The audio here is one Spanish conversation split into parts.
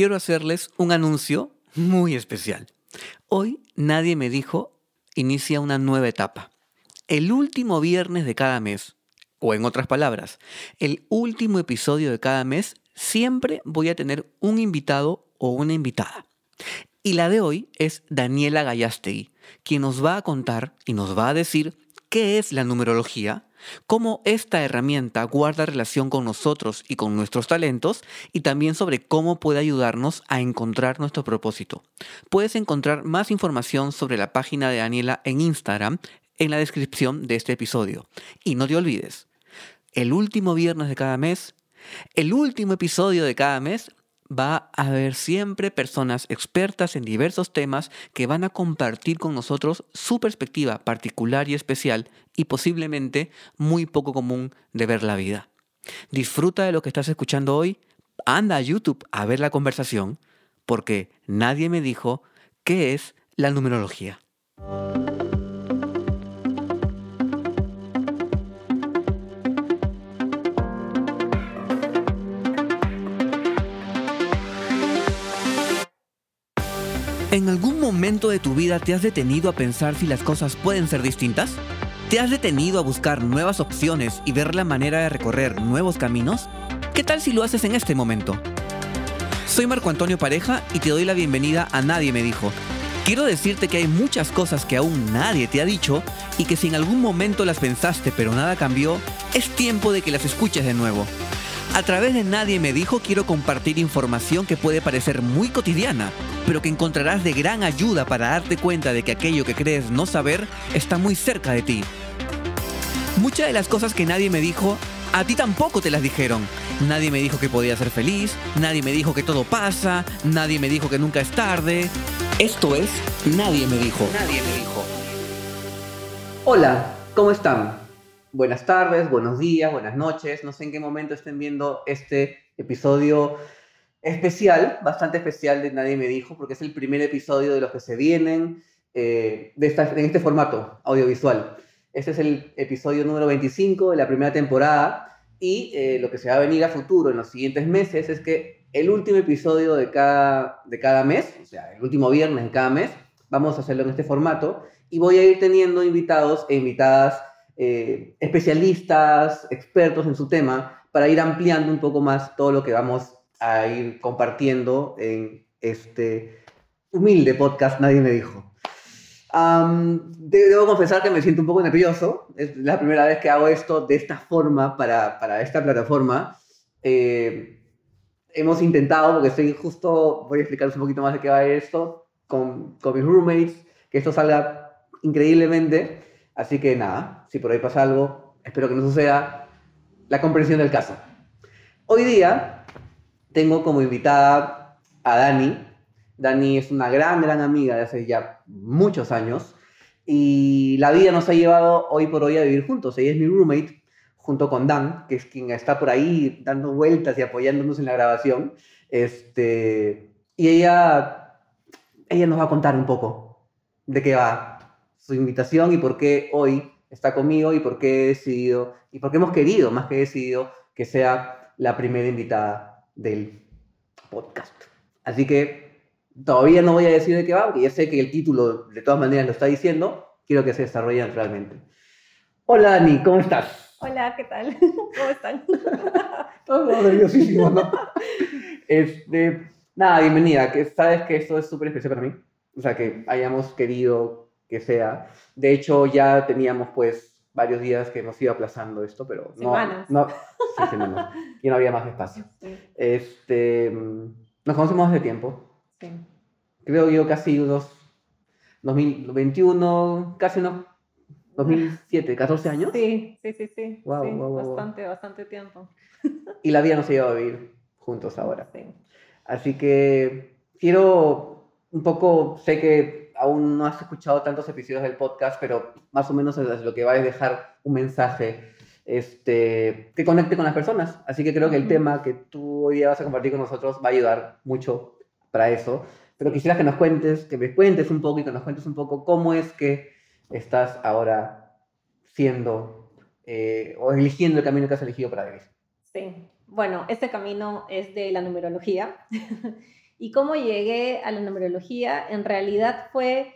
quiero hacerles un anuncio muy especial. Hoy nadie me dijo inicia una nueva etapa. El último viernes de cada mes, o en otras palabras, el último episodio de cada mes, siempre voy a tener un invitado o una invitada. Y la de hoy es Daniela Gallastegui, quien nos va a contar y nos va a decir qué es la numerología, cómo esta herramienta guarda relación con nosotros y con nuestros talentos y también sobre cómo puede ayudarnos a encontrar nuestro propósito. Puedes encontrar más información sobre la página de Daniela en Instagram en la descripción de este episodio. Y no te olvides, el último viernes de cada mes, el último episodio de cada mes va a haber siempre personas expertas en diversos temas que van a compartir con nosotros su perspectiva particular y especial y posiblemente muy poco común de ver la vida. Disfruta de lo que estás escuchando hoy, anda a YouTube a ver la conversación, porque nadie me dijo qué es la numerología. ¿En algún momento de tu vida te has detenido a pensar si las cosas pueden ser distintas? ¿Te has detenido a buscar nuevas opciones y ver la manera de recorrer nuevos caminos? ¿Qué tal si lo haces en este momento? Soy Marco Antonio Pareja y te doy la bienvenida a Nadie me dijo. Quiero decirte que hay muchas cosas que aún nadie te ha dicho y que si en algún momento las pensaste pero nada cambió, es tiempo de que las escuches de nuevo. A través de Nadie me dijo quiero compartir información que puede parecer muy cotidiana, pero que encontrarás de gran ayuda para darte cuenta de que aquello que crees no saber está muy cerca de ti. Muchas de las cosas que nadie me dijo, a ti tampoco te las dijeron. Nadie me dijo que podía ser feliz, nadie me dijo que todo pasa, nadie me dijo que nunca es tarde. Esto es Nadie me dijo. Nadie me dijo. Hola, ¿cómo están? Buenas tardes, buenos días, buenas noches. No sé en qué momento estén viendo este episodio especial, bastante especial de Nadie me dijo, porque es el primer episodio de los que se vienen eh, de esta, en este formato audiovisual. Este es el episodio número 25 de la primera temporada y eh, lo que se va a venir a futuro en los siguientes meses es que el último episodio de cada, de cada mes, o sea, el último viernes de cada mes, vamos a hacerlo en este formato y voy a ir teniendo invitados e invitadas eh, especialistas, expertos en su tema, para ir ampliando un poco más todo lo que vamos a ir compartiendo en este humilde podcast, nadie me dijo. debo confesar que me siento un poco nervioso, es la primera vez que hago esto de esta forma para, para esta plataforma. Eh, hemos intentado, porque estoy justo, voy a explicarles un poquito más de qué va esto, con, con mis roommates, que esto salga increíblemente. Así que nada, si por ahí pasa algo, espero que no suceda, la comprensión del caso. Hoy día tengo como invitada a Dani. Dani es una gran, gran amiga de hace ya muchos años y la vida nos ha llevado hoy por hoy a vivir juntos. Ella es mi roommate junto con Dan, que es quien está por ahí dando vueltas y apoyándonos en la grabación. Este, y ella, ella nos va a contar un poco de qué va su invitación y por qué hoy está conmigo y por qué he decidido, y por qué hemos querido, más que decidido, que sea la primera invitada del podcast. Así que todavía no voy a decir de qué va, porque ya sé que el título de todas maneras lo está diciendo, quiero que se desarrolle naturalmente. Hola Dani, ¿cómo estás? Hola, ¿qué tal? ¿Cómo están? Todos nerviosísimos, ¿no? Este, nada, bienvenida, que sabes que esto es súper especial para mí. O sea, que hayamos querido que sea. De hecho, ya teníamos pues varios días que hemos ido aplazando esto, pero no, no, sí, semanas. y no había más espacio. Este, nos conocemos hace tiempo. Sí. Creo yo casi unos 2021, casi unos 2007, 14 años. Sí, sí, sí, sí. Wow, bastante, bastante tiempo. Y la vida nos ha llevado a vivir juntos ahora. Sí. Así que quiero un poco, sé que aún no has escuchado tantos episodios del podcast, pero más o menos es lo que va a dejar un mensaje este, que conecte con las personas. Así que creo que el tema que tú hoy día vas a compartir con nosotros va a ayudar mucho para eso. Pero quisiera que nos cuentes, que me cuentes un poco y que nos cuentes un poco cómo es que estás ahora siendo eh, o eligiendo el camino que has elegido para vivir. Sí, bueno, este camino es de la numerología. Y cómo llegué a la numerología, en realidad fue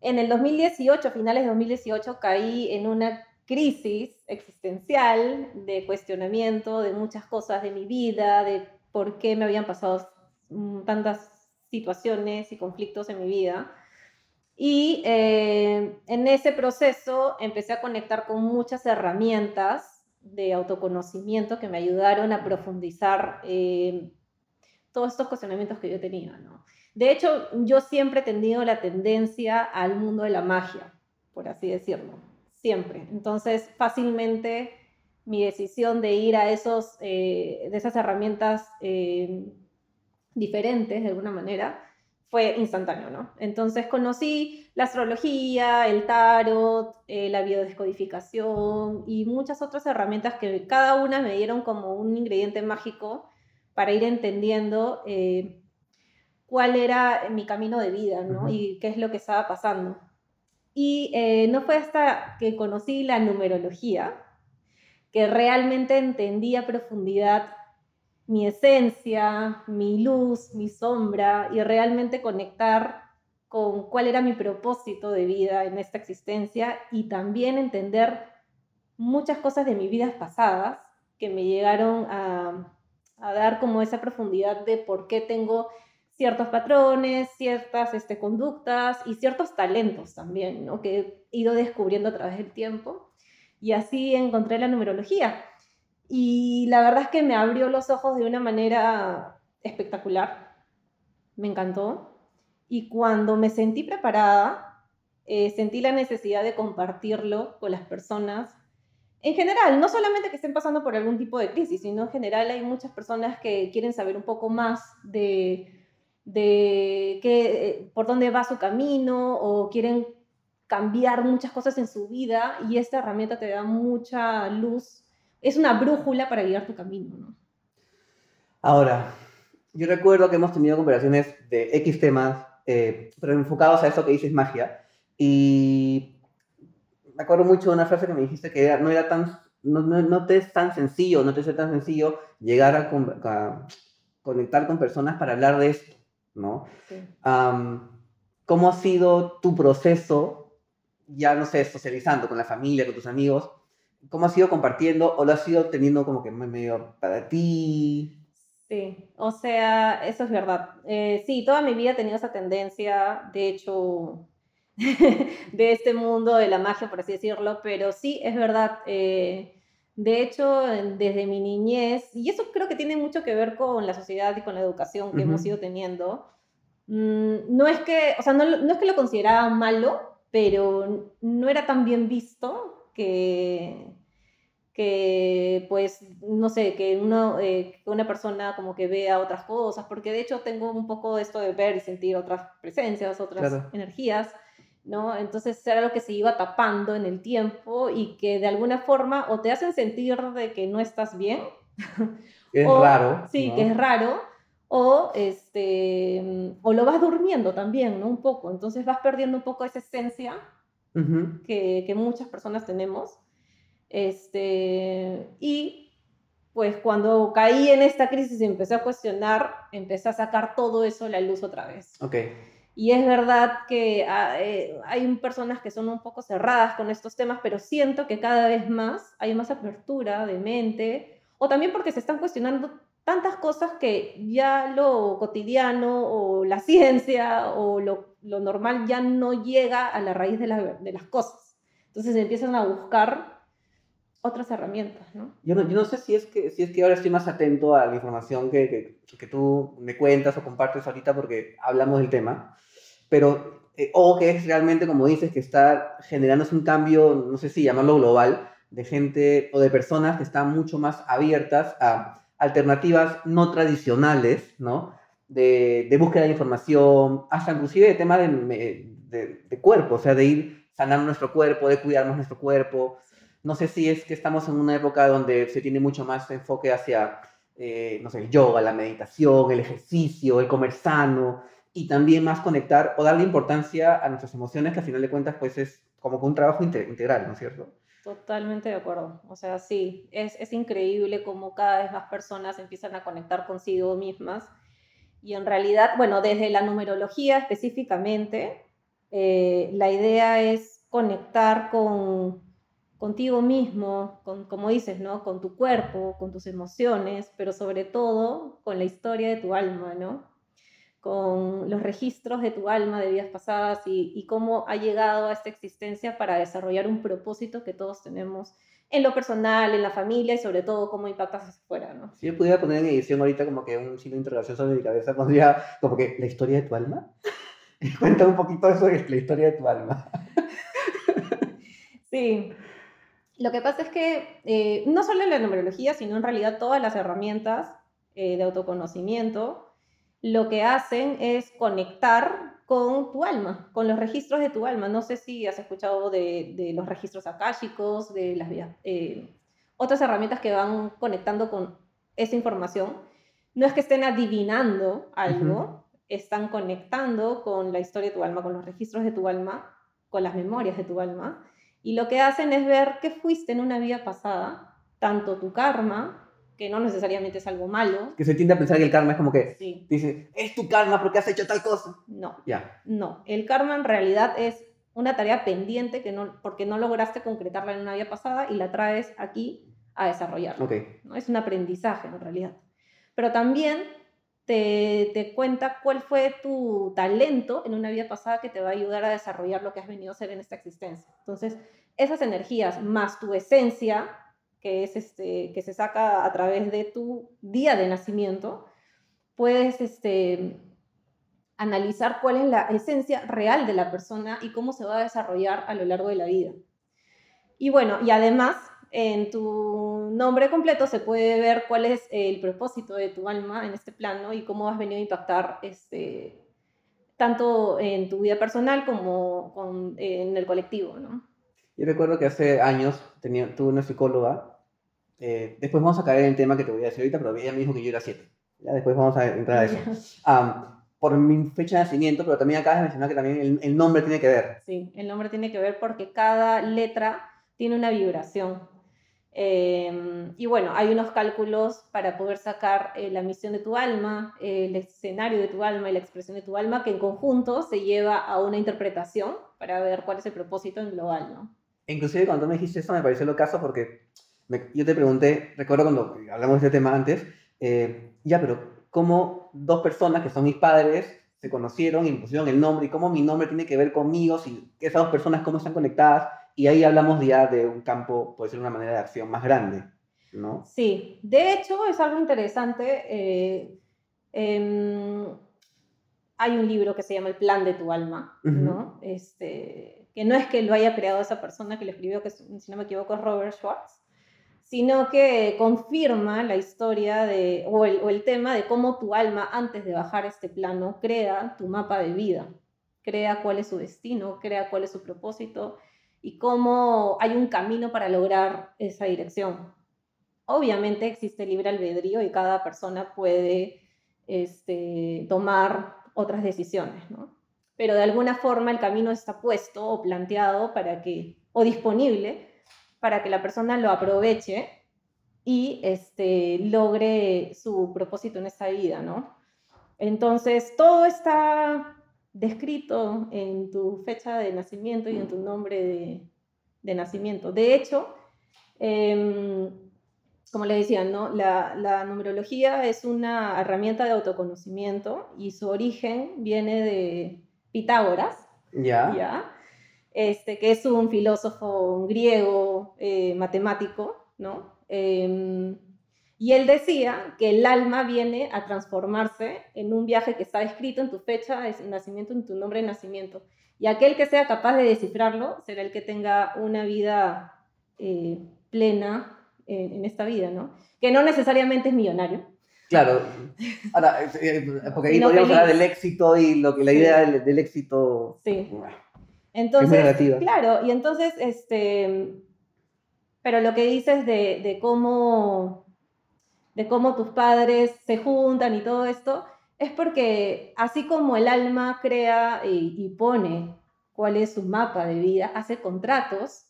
en el 2018, finales de 2018, caí en una crisis existencial de cuestionamiento de muchas cosas de mi vida, de por qué me habían pasado mm, tantas situaciones y conflictos en mi vida. Y eh, en ese proceso empecé a conectar con muchas herramientas de autoconocimiento que me ayudaron a profundizar eh, todos estos cuestionamientos que yo tenía. ¿no? De hecho, yo siempre he tenido la tendencia al mundo de la magia, por así decirlo, siempre. Entonces, fácilmente mi decisión de ir a esos, eh, de esas herramientas diferentes, de alguna manera, fue instantáneo, ¿no? Entonces conocí la astrología, el tarot, eh, la biodescodificación y muchas otras herramientas que cada una me dieron como un ingrediente mágico para ir entendiendo eh, cuál era mi camino de vida, ¿no? Y qué es lo que estaba pasando. Y eh, no fue hasta que conocí la numerología que realmente entendí a profundidad mi esencia, mi luz, mi sombra y realmente conectar con cuál era mi propósito de vida en esta existencia y también entender muchas cosas de mis vidas pasadas que me llegaron a, dar como esa profundidad de por qué tengo ciertos patrones, ciertas este, conductas y ciertos talentos también, ¿no? que he ido descubriendo a través del tiempo. Y así encontré la numerología y la verdad es que me abrió los ojos de una manera espectacular. Me encantó. Y cuando me sentí preparada, eh, sentí la necesidad de compartirlo con las personas. En general, no solamente que estén pasando por algún tipo de crisis, sino en general hay muchas personas que quieren saber un poco más de, qué, eh, por dónde va su camino o quieren cambiar muchas cosas en su vida y esta herramienta te da mucha luz es una brújula para guiar tu camino, ¿no? Ahora, yo recuerdo que hemos tenido conversaciones de X temas, eh, pero enfocados a eso que dices magia, y me acuerdo mucho de una frase que me dijiste que no era tan, no, no, te es tan sencillo, no te es tan sencillo llegar a, conectar con personas para hablar de esto, ¿no? ¿Cómo ha sido tu proceso, ya no sé, socializando con la familia, con tus amigos, ¿Cómo has ido compartiendo o lo has ido teniendo como que medio para ti? Sí, o sea, eso es verdad. Eh, sí, toda mi vida he tenido esa tendencia, de hecho, de este mundo de la magia, por así decirlo, pero sí, es verdad. Eh, de hecho, desde mi niñez, y eso creo que tiene mucho que ver con la sociedad y con la educación que hemos ido teniendo, mm, no es que, o sea, no, no es que lo consideraba malo, pero no era tan bien visto que, que pues, no sé, que, uno, eh, una persona como que vea otras cosas, porque de hecho tengo un poco esto de ver y sentir otras presencias, otras energías, ¿no? Entonces era lo que se iba tapando en el tiempo y que de alguna forma o te hacen sentir de que no estás bien. Es raro. Sí, que es raro. O, este, o lo vas durmiendo también, ¿no? Un poco. Entonces vas perdiendo un poco esa esencia que, muchas personas tenemos. Este, y pues cuando caí en esta crisis y empecé a cuestionar, empecé a sacar todo eso a la luz otra vez. Okay. Y es verdad que ah, eh, hay personas que son un poco cerradas con estos temas, pero siento que cada vez más hay más apertura de mente, o también porque se están cuestionando tantas cosas que ya lo cotidiano o la ciencia o lo, lo normal ya no llega a la raíz de, de, las cosas. Entonces empiezan a buscar otras herramientas, ¿no? Yo no, yo no sé si es, que, si es que ahora estoy más atento a la información que, que, que tú me cuentas o compartes ahorita porque hablamos del tema, pero, eh, o que es realmente, como dices, que está generándose un cambio, no sé si llamarlo global, de gente o de personas que están mucho más abiertas a alternativas no tradicionales, ¿no? De, búsqueda de información, hasta inclusive de tema de, de, cuerpo, o sea, de ir sanando nuestro cuerpo, de cuidarnos nuestro cuerpo. No sé si es que estamos en una época donde se tiene mucho más enfoque hacia, eh, no sé, el yoga, la meditación, el ejercicio, el comer sano, y también más conectar o darle importancia a nuestras emociones, que al final de cuentas, pues es como que un trabajo integral, ¿no es cierto? Totalmente de acuerdo. O sea, sí, es, es increíble cómo cada vez más personas empiezan a conectar consigo mismas Y en realidad, bueno, desde la numerología específicamente, eh, la idea es conectar con contigo mismo, con, como dices, ¿no? Con tu cuerpo, con tus emociones, pero sobre todo con la historia de tu alma, ¿no? Con los registros de tu alma de vidas pasadas y, y cómo ha llegado a esta existencia para desarrollar un propósito que todos tenemos en lo personal, en la familia y sobre todo cómo impactas hacia afuera, ¿no? Si yo pudiera poner en edición ahorita como que un signo de interrogación sobre mi cabeza, pondría como que la historia de tu alma. Cuenta un poquito eso de la historia de tu alma. sí. Lo que pasa es que eh, no solo en la numerología, sino en realidad todas las herramientas eh, de autoconocimiento, lo que hacen es conectar con tu alma, con los registros de tu alma. No sé si has escuchado de, los registros akáshicos, de las eh, otras herramientas que van conectando con esa información. No es que estén adivinando algo, están conectando con la historia de tu alma, con los registros de tu alma, con las memorias de tu alma. Y lo que hacen es ver qué fuiste en una vida pasada, tanto tu karma, que no necesariamente es algo malo. Que se tiende a pensar que el karma es como que dice, es tu karma porque has hecho tal cosa. No, ya. No, el karma en realidad es una tarea pendiente que no, porque no lograste concretarla en una vida pasada y la traes aquí a desarrollarla. Okay. ¿no? Es un aprendizaje en realidad. Pero también te, te, cuenta cuál fue tu talento en una vida pasada que te va a ayudar a desarrollar lo que has venido a hacer en esta existencia. Entonces, esas energías más tu esencia que, es este, que se saca a través de tu día de nacimiento, puedes este, analizar cuál es la esencia real de la persona y cómo se va a desarrollar a lo largo de la vida. Y bueno, y además en tu nombre completo se puede ver cuál es el propósito de tu alma en este plano y cómo has venido a impactar este, tanto en tu vida personal como en el colectivo, ¿no? Yo recuerdo que hace años tenía, tuve una psicóloga, eh, después vamos a caer en el tema que te voy a decir ahorita, pero ella me dijo que yo era 7. Ya después vamos a entrar a eso. por mi fecha de nacimiento, pero también acabas de mencionar que también el, nombre tiene que ver. Sí, el nombre tiene que ver porque cada letra tiene una vibración. Em, y bueno, hay unos cálculos para poder sacar eh, la misión de tu alma, el escenario de tu alma y la expresión de tu alma, que en conjunto se lleva a una interpretación para ver cuál es el propósito en global, ¿no? Inclusive cuando me dijiste eso me pareció lo caso porque yo te pregunté, recuerdo cuando hablamos de este tema antes, eh, ya, pero ¿cómo dos personas que son mis padres se conocieron y me pusieron el nombre y cómo mi nombre tiene que ver conmigo, si esas dos personas cómo están conectadas? Y ahí hablamos ya de un campo, puede ser una manera de acción más grande, ¿no? Sí, de hecho es algo interesante. Eh, em, hay un libro que se llama El plan de tu alma, ¿no? Este, que no es que lo haya creado esa persona que lo escribió, que si no me equivoco es Robert Schwartz, sino que confirma la historia de, o el, tema de cómo tu alma, antes de bajar este plano, crea tu mapa de vida, crea cuál es su destino, crea cuál es su propósito y cómo hay un camino para lograr esa dirección. Obviamente existe libre albedrío y cada persona puede este, tomar otras decisiones, ¿no? Pero de alguna forma el camino está puesto o planteado para que, o disponible para que la persona lo aproveche y este, logre su propósito en esta vida, ¿no? Entonces, todo está descrito en tu fecha de nacimiento y en tu nombre de, nacimiento. De hecho, em, como le decía, ¿no? La, la, numerología es una herramienta de autoconocimiento y su origen viene de, Pitágoras, ya. ¿ya? Este, que es un filósofo griego eh, matemático, ¿no? Em, y él decía que el alma viene a transformarse en un viaje que está escrito en tu fecha de nacimiento, en tu nombre de nacimiento. Y aquel que sea capaz de descifrarlo será el que tenga una vida eh, plena en, en, esta vida, ¿no? Que no necesariamente es millonario, Claro, ahora, eh, eh, porque ahí podríamos hablar del éxito y lo que la idea del, éxito. Sí. Entonces, claro, y entonces, este, pero lo que dices de, de, cómo, de cómo tus padres se juntan y todo esto, es porque así como el alma crea y, pone cuál es su mapa de vida, hace contratos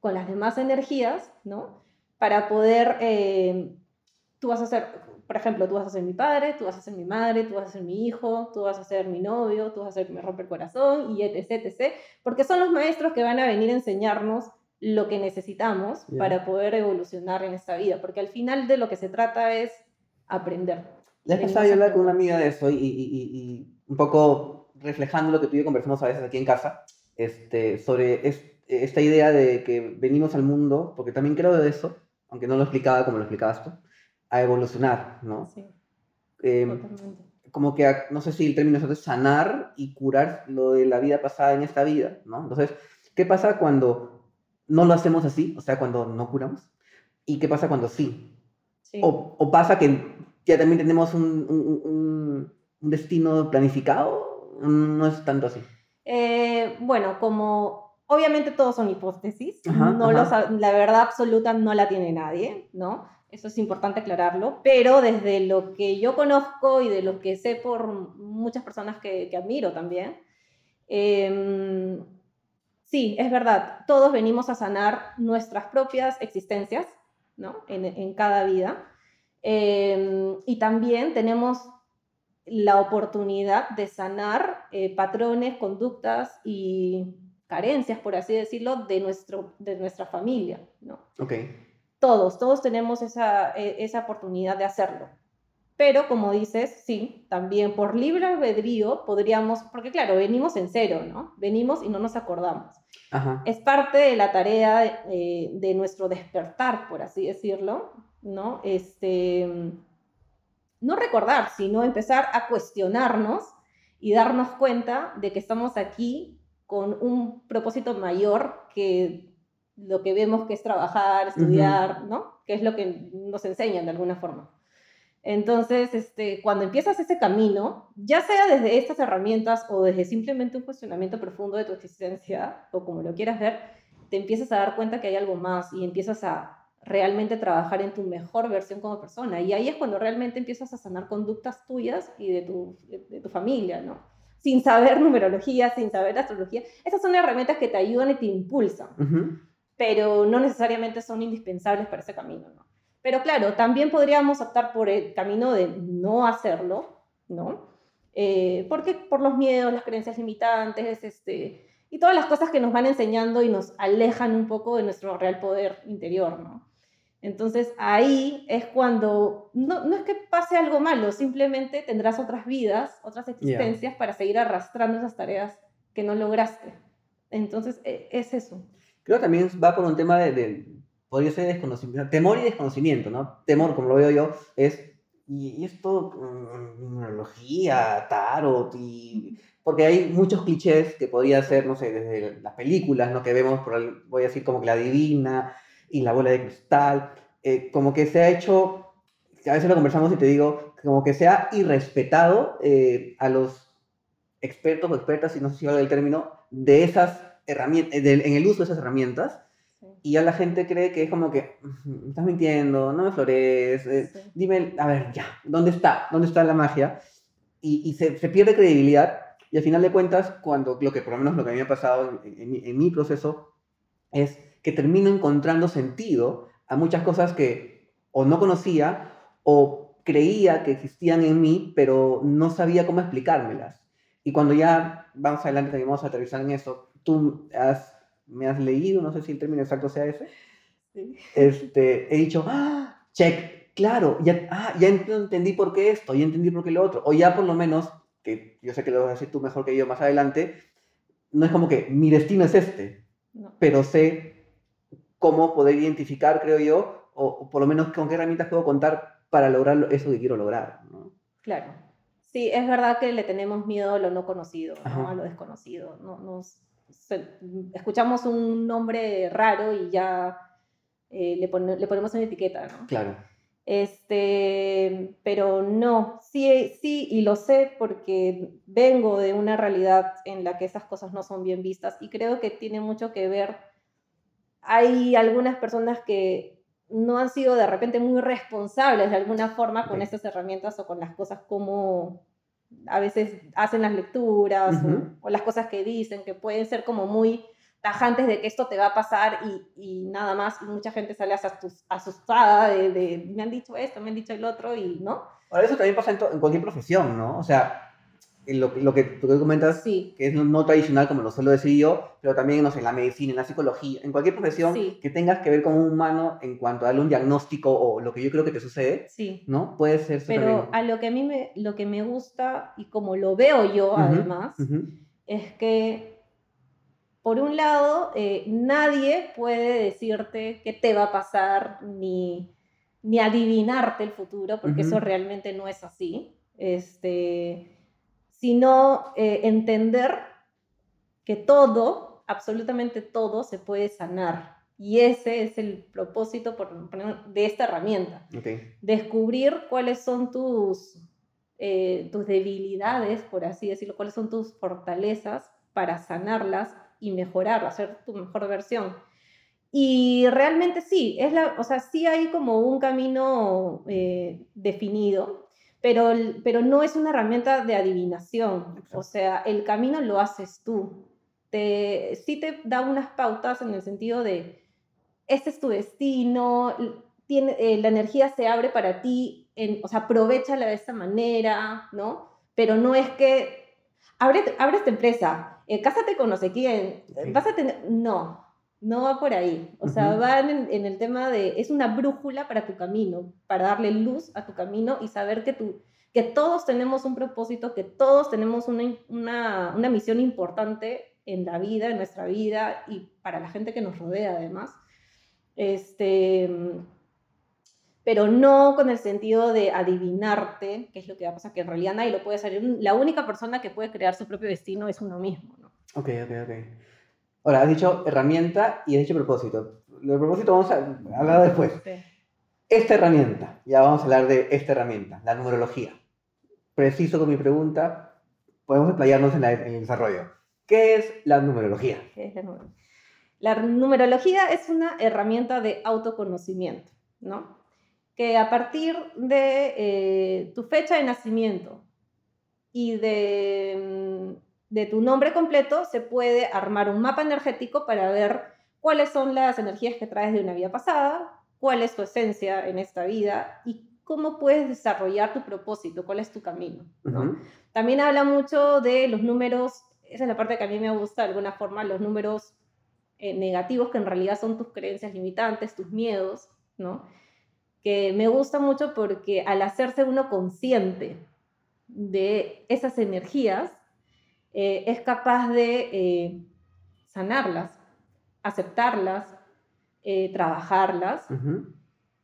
con las demás energías, ¿no? Para poder, eh, tú vas a hacer por ejemplo, tú vas a ser mi padre, tú vas a ser mi madre, tú vas a ser mi hijo, tú vas a ser mi novio, tú vas a ser que me rompe el corazón, y etc, etc. Porque son los maestros que van a venir a enseñarnos lo que necesitamos para poder evolucionar en esta vida. Porque al final de lo que se trata es aprender. La vez pasada yo hablaba con una amiga de eso y, y, un poco reflejando lo que tú y yo conversamos a veces aquí en casa, este, sobre esta idea de que venimos al mundo, porque también creo de eso, aunque no lo explicaba como lo explicabas tú, a evolucionar, ¿no? Sí. Em, como que, no sé si el término es sanar y curar lo de la vida pasada en esta vida, ¿no? Entonces, ¿qué pasa cuando no lo hacemos así? O sea, cuando no curamos. ¿Y qué pasa cuando sí? sí. O, o, pasa que ya también tenemos un, un, un, destino planificado, no es tanto así. Eh, bueno, como obviamente todos son hipótesis, no la verdad absoluta no la tiene nadie, ¿no? Eso es importante aclararlo, pero desde lo que yo conozco y de lo que sé por muchas personas que, que admiro también, em, sí, es verdad, todos venimos a sanar nuestras propias existencias, ¿no? En, en cada vida. Em, y también tenemos la oportunidad de sanar eh, patrones, conductas y carencias, por así decirlo, de, nuestro, de nuestra familia. ¿no? Okay todos, todos tenemos esa, e, esa oportunidad de hacerlo. Pero como dices, sí, también por libre albedrío podríamos, porque claro, venimos en cero, ¿no? Venimos y no nos acordamos. Es parte de la tarea eh, de nuestro despertar, por así decirlo, ¿no? Este, no recordar, sino empezar a cuestionarnos y darnos cuenta de que estamos aquí con un propósito mayor que lo que vemos que es trabajar, estudiar, ¿no? Que es lo que nos enseñan de alguna forma. Entonces, este, cuando empiezas ese camino, ya sea desde estas herramientas o desde simplemente un cuestionamiento profundo de tu existencia, o como lo quieras ver, te empiezas a dar cuenta que hay algo más y empiezas a realmente trabajar en tu mejor versión como persona. Y ahí es cuando realmente empiezas a sanar conductas tuyas y de tu, de tu familia, ¿no? Sin saber numerología, sin saber astrología. Esas son herramientas que te ayudan y te impulsan pero no necesariamente son indispensables para ese camino, ¿no? Pero claro, también podríamos optar por el camino de no hacerlo, ¿no? Eh, porque por los miedos, las creencias limitantes, este, y todas las cosas que nos van enseñando y nos alejan un poco de nuestro real poder interior, ¿no? Entonces ahí es cuando, no, no es que pase algo malo, simplemente tendrás otras vidas, otras existencias para seguir arrastrando esas tareas que no lograste. Entonces e, es eso. Creo que también va por un tema de, podría ser desconocimiento, temor y desconocimiento, ¿no? Temor, como lo veo yo, es, y, esto, mm, numerología, tarot, y... Porque hay muchos clichés que podría ser, no sé, desde las películas, ¿no? Que vemos, por voy a decir, como que la divina y la bola de cristal, eh, como que se ha hecho, a veces lo conversamos y te digo, como que se ha irrespetado eh, a los expertos o expertas, y no sé si hablo del término, de esas herramientas, en el uso de esas herramientas. Y ya la gente cree que es como que, me estás mintiendo, no me flores, eh, dime, a ver, ya, ¿dónde está? ¿Dónde está la magia? Y, y se, se, pierde credibilidad. Y al final de cuentas, cuando lo que por lo menos lo que a mí me ha pasado en, en, mi proceso es que termino encontrando sentido a muchas cosas que o no conocía o creía que existían en mí, pero no sabía cómo explicármelas. Y cuando ya vamos adelante, vamos a aterrizar en eso, tú has, me has leído, no sé si el término exacto sea ese, este, he dicho, ¡Ah! check, claro, ya, ah, ya entendí por qué esto, ya entendí por qué lo otro, o ya por lo menos, que yo sé que lo vas a decir tú mejor que yo más adelante, no es como que mi destino es este, pero sé cómo poder identificar, creo yo, o, por lo menos con qué herramientas puedo contar para lograr eso que quiero lograr. Claro. Sí, es verdad que le tenemos miedo a lo no conocido, a lo desconocido. No, nos, escuchamos un nombre raro y ya eh, le, le, ponemos una etiqueta, ¿no? Claro. Este, pero no, sí, sí, y lo sé porque vengo de una realidad en la que esas cosas no son bien vistas y creo que tiene mucho que ver. Hay algunas personas que no han sido de repente muy responsables de alguna forma con estas herramientas o con las cosas como a veces hacen las lecturas o, las cosas que dicen, que pueden ser como muy tajantes de que esto te va a pasar y, nada más. Y mucha gente sale asustada de, de, me han dicho esto, me han dicho el otro y no. Ahora eso también pasa en, en cualquier profesión, ¿no? O sea, lo, lo, que tú comentas, que es no, tradicional, como lo suelo decir yo, pero también, no sé, en la medicina, en la psicología, en cualquier profesión que tengas que ver con un humano en cuanto a darle un diagnóstico o lo que yo creo que te sucede, sí. ¿no? Puede ser Pero a lo que a mí me, lo que me gusta, y como lo veo yo además, es que, por un lado, eh, nadie puede decirte qué te va a pasar, ni, ni adivinarte el futuro, porque eso realmente no es así. Este sino eh, entender que todo, absolutamente todo, se puede sanar. Y ese es el propósito de esta herramienta. Descubrir cuáles son tus, eh, tus debilidades, por así decirlo, cuáles son tus fortalezas para sanarlas y mejorarlas, hacer tu mejor versión. Y realmente sí, es la, o sea, sí hay como un camino eh, definido, pero, pero no es una herramienta de adivinación. O sea, el camino lo haces tú. Te, sí te da unas pautas en el sentido de, este es tu destino, tiene, eh, la energía se abre para ti, en, o sea, aprovechala de esta manera, ¿no? Pero no es que, abre, abre esta empresa, eh, cásate con no sé quién, vas a tener, no, no va por ahí. O sea, va en, el tema de, es una brújula para tu camino, para darle luz a tu camino y saber que, tú, que todos tenemos un propósito, que todos tenemos una, una, una misión importante en la vida, en nuestra vida y para la gente que nos rodea además. Este, pero no con el sentido de adivinarte qué es lo que va a pasar, que en realidad nadie lo puede salir. La única persona que puede crear su propio destino es uno mismo. ¿no? Ok, ok, ok. Ahora, has dicho herramienta y has dicho propósito. El propósito vamos a hablar después. Esta herramienta, ya vamos a hablar de esta herramienta, la numerología. Preciso con mi pregunta, podemos explayarnos en, el desarrollo. ¿Qué es la numerología? la, numerología? es una herramienta de autoconocimiento, ¿no? Que a partir de eh, tu fecha de nacimiento y de mm, de tu nombre completo se puede armar un mapa energético para ver cuáles son las energías que traes de una vida pasada, cuál es tu esencia en esta vida y cómo puedes desarrollar tu propósito, cuál es tu camino. También habla mucho de los números, esa es la parte que a mí me gusta de alguna forma, los números eh, negativos que en realidad son tus creencias limitantes, tus miedos, ¿no? que me gusta mucho porque al hacerse uno consciente de esas energías, eh, es capaz de eh, sanarlas, aceptarlas, eh, trabajarlas,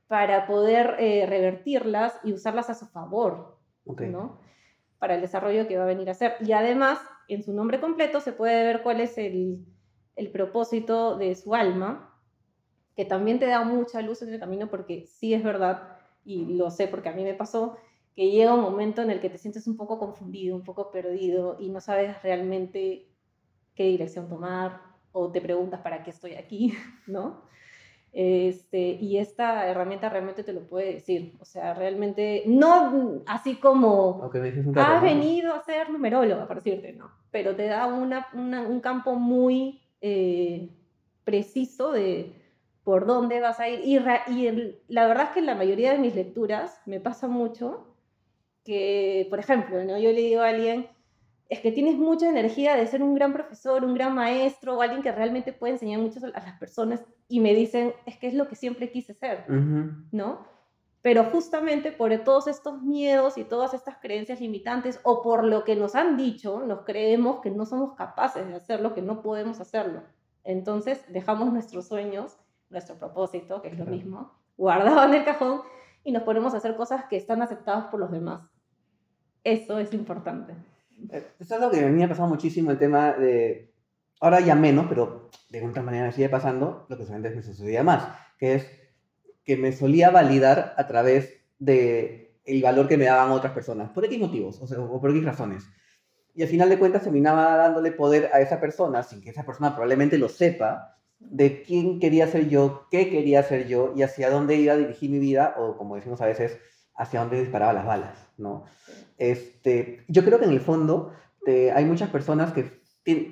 para poder revertirlas y usarlas a su favor, ¿no? Para el desarrollo que va a venir a hacer. Y además, en su nombre completo se puede ver cuál es el, el propósito de su alma, que también te da mucha luz en el camino porque sí es verdad, y lo sé porque a mí me pasó, que llega un momento en el que te sientes un poco confundido, un poco perdido y no sabes realmente qué dirección tomar o te preguntas para qué estoy aquí, ¿no? Este, y esta herramienta realmente te lo puede decir. O sea, realmente, no así como has venido a ser numeróloga, para decirte, no, pero te da una, un campo muy eh, preciso de por dónde vas a ir. Y, y la verdad es que en la mayoría de mis lecturas me pasa mucho que, por ejemplo, ¿no? yo le digo a alguien, es que tienes mucha energía de ser un gran profesor, un gran maestro o alguien que realmente puede enseñar mucho a las personas y me dicen, es que es lo que siempre quise ser, ¿no? Pero justamente por todos estos miedos y todas estas creencias limitantes o por lo que nos han dicho, nos creemos que no somos capaces de hacerlo, que no podemos hacerlo. Entonces dejamos nuestros sueños, nuestro propósito, que es lo mismo, guardado en el cajón y nos ponemos a hacer cosas que están aceptadas por los demás. Eso es importante. Eh, es algo que a mí me ha pasado muchísimo el tema de, ahora ya menos, pero de alguna manera me sigue pasando lo que antes me sucedía más, que es que me solía validar a través de el valor que me daban otras personas, por X motivos, o, sea, o por X razones. Y al final de cuentas terminaba dándole poder a esa persona, sin que esa persona probablemente lo sepa, de quién quería ser yo, qué quería ser yo y hacia dónde iba a dirigir mi vida, o como decimos a veces, hacia dónde disparaba las balas, ¿no? Este, yo creo que en el fondo hay muchas personas que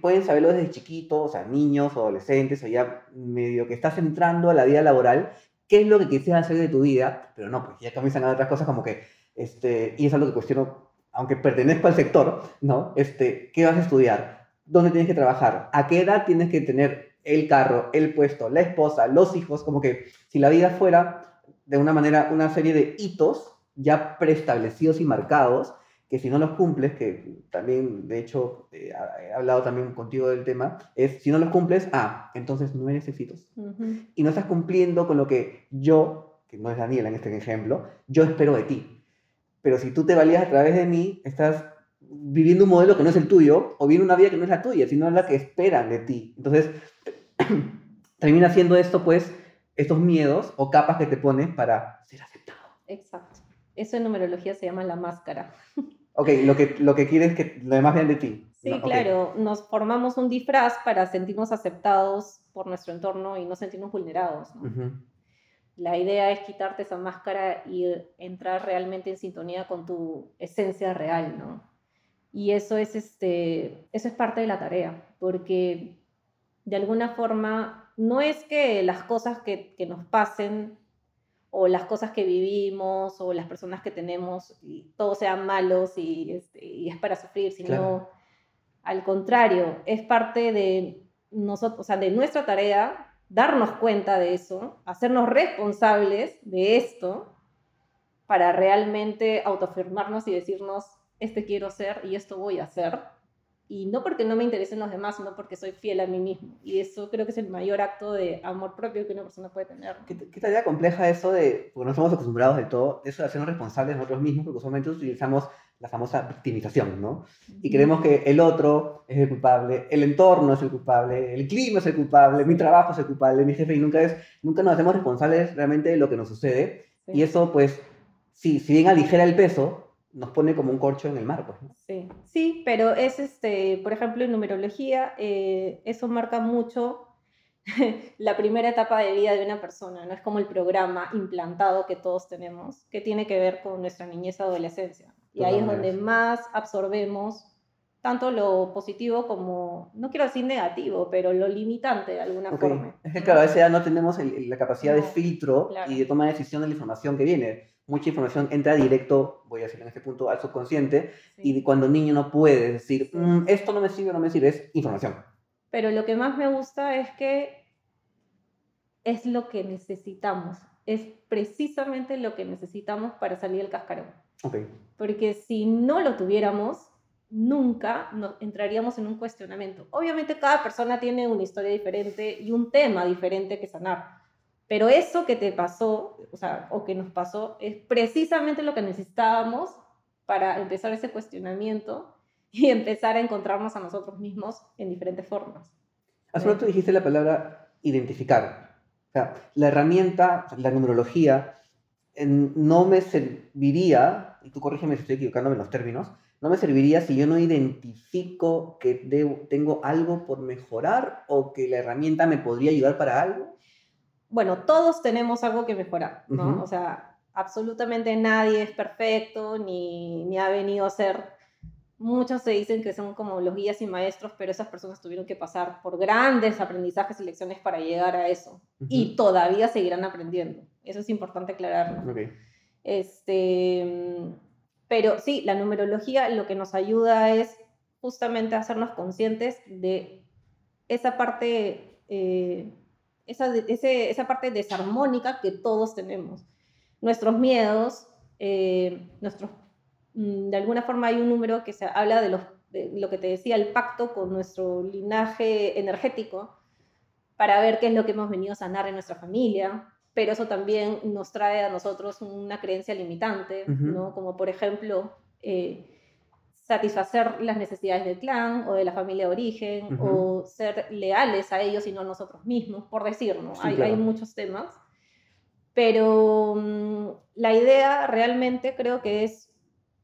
pueden saberlo desde chiquitos, o sea, niños, adolescentes, o ya medio que estás entrando a la vida laboral, qué es lo que quisieras hacer de tu vida, pero no, pues ya comienzan a otras cosas como que, este, y es algo que cuestiono, aunque pertenezco al sector, ¿no? Este, ¿qué vas a estudiar? ¿Dónde tienes que trabajar? ¿A qué edad tienes que tener el carro, el puesto, la esposa, los hijos? Como que si la vida fuera de una manera una serie de hitos ya preestablecidos y marcados, que si no los cumples, que también, de hecho, eh, he hablado también contigo del tema, es si no los cumples, ah, entonces no eres exitoso. Y no estás cumpliendo con lo que yo, que no es Daniela en este ejemplo, yo espero de ti. Pero si tú te valías a través de mí, estás viviendo un modelo que no es el tuyo, o viviendo una vida que no es la tuya, sino la que esperan de ti. Entonces, termina siendo esto, pues, estos miedos o capas que te pones para ser aceptado. Exacto. Eso en numerología se llama la máscara. Ok, lo que, lo que quieres es que lo demás vean de ti. Sí, claro, nos formamos un disfraz para sentirnos aceptados por nuestro entorno y no sentirnos vulnerados. La idea es quitarte esa máscara y entrar realmente en sintonía con tu esencia real, ¿no? Y eso es, este, eso es parte de la tarea, porque de alguna forma no es que las cosas que, que nos pasen o las cosas que vivimos o las personas que tenemos, y todos sean malos y, este, y es para sufrir, sino al contrario, es parte de nosotros, o sea, de nuestra tarea darnos cuenta de eso, hacernos responsables de esto para realmente autoafirmarnos y decirnos, este quiero ser y esto voy a hacer y no porque no me interesen los demás, sino porque soy fiel a mí mismo. Y eso creo que es el mayor acto de amor propio que una persona puede tener. ¿Qué, qué tarea compleja eso de, porque no estamos acostumbrados del todo, eso de hacernos responsables de nosotros mismos, porque usualmente utilizamos la famosa victimización, ¿no? Y creemos que el otro es el culpable, el entorno es el culpable, el clima es el culpable, mi trabajo es el culpable, mi jefe, y nunca, es, nunca nos hacemos responsables realmente de lo que nos sucede. Y eso, pues, si, si bien aligera el peso, nos pone como un corcho en el mar. Pues, Sí, sí, pero es, este, por ejemplo, en numerología, eh, eso marca mucho la primera etapa de vida de una persona, no es como el programa implantado que todos tenemos, que tiene que ver con nuestra niñez adolescencia. Y ahí es donde más absorbemos tanto lo positivo como, no quiero decir negativo, pero lo limitante de alguna forma. Es que claro, a veces ya no tenemos la capacidad de filtro y de toma de decisión de la información que viene mucha información entra directo, voy a decir en este punto, al subconsciente, y cuando niño no puede decir, mm, esto no me sirve, no me sirve, es información. Pero lo que más me gusta es que es lo que necesitamos, es precisamente lo que necesitamos para salir del cascarón. Okay. Porque si no lo tuviéramos, nunca nos entraríamos en un cuestionamiento. Obviamente cada persona tiene una historia diferente y un tema diferente que sanar pero eso que te pasó, o sea, o que nos pasó, es precisamente lo que necesitábamos para empezar ese cuestionamiento y empezar a encontrarnos a nosotros mismos en diferentes formas. Hace un rato dijiste la palabra identificar. O sea, la herramienta, la numerología, no me serviría, y tú corrígeme si estoy equivocándome en los términos, no me serviría si yo no identifico que tengo algo por mejorar o que la herramienta me podría ayudar para algo bueno, todos tenemos algo que mejorar, ¿no? O sea, absolutamente nadie es perfecto ni, ni ha venido a ser... Muchos se dicen que son como los guías y maestros, pero esas personas tuvieron que pasar por grandes aprendizajes y lecciones para llegar a eso. Y todavía seguirán aprendiendo. Eso es importante aclararlo. Este, pero sí, la numerología lo que nos ayuda es justamente a hacernos conscientes de esa parte eh, esa, esa parte desarmónica que todos tenemos. Nuestros miedos, eh, nuestros, mm, de alguna forma hay un número que se habla de, los, lo que te decía, el pacto con nuestro linaje energético, para ver qué es lo que hemos venido a sanar en nuestra familia, pero eso también nos trae a nosotros una creencia limitante, ¿no? Como por ejemplo, eh, satisfacer las necesidades del clan o de la familia de origen o ser leales a ellos y no a nosotros mismos, por decirlo. hay, hay, muchos temas. Pero mm, la idea realmente creo que es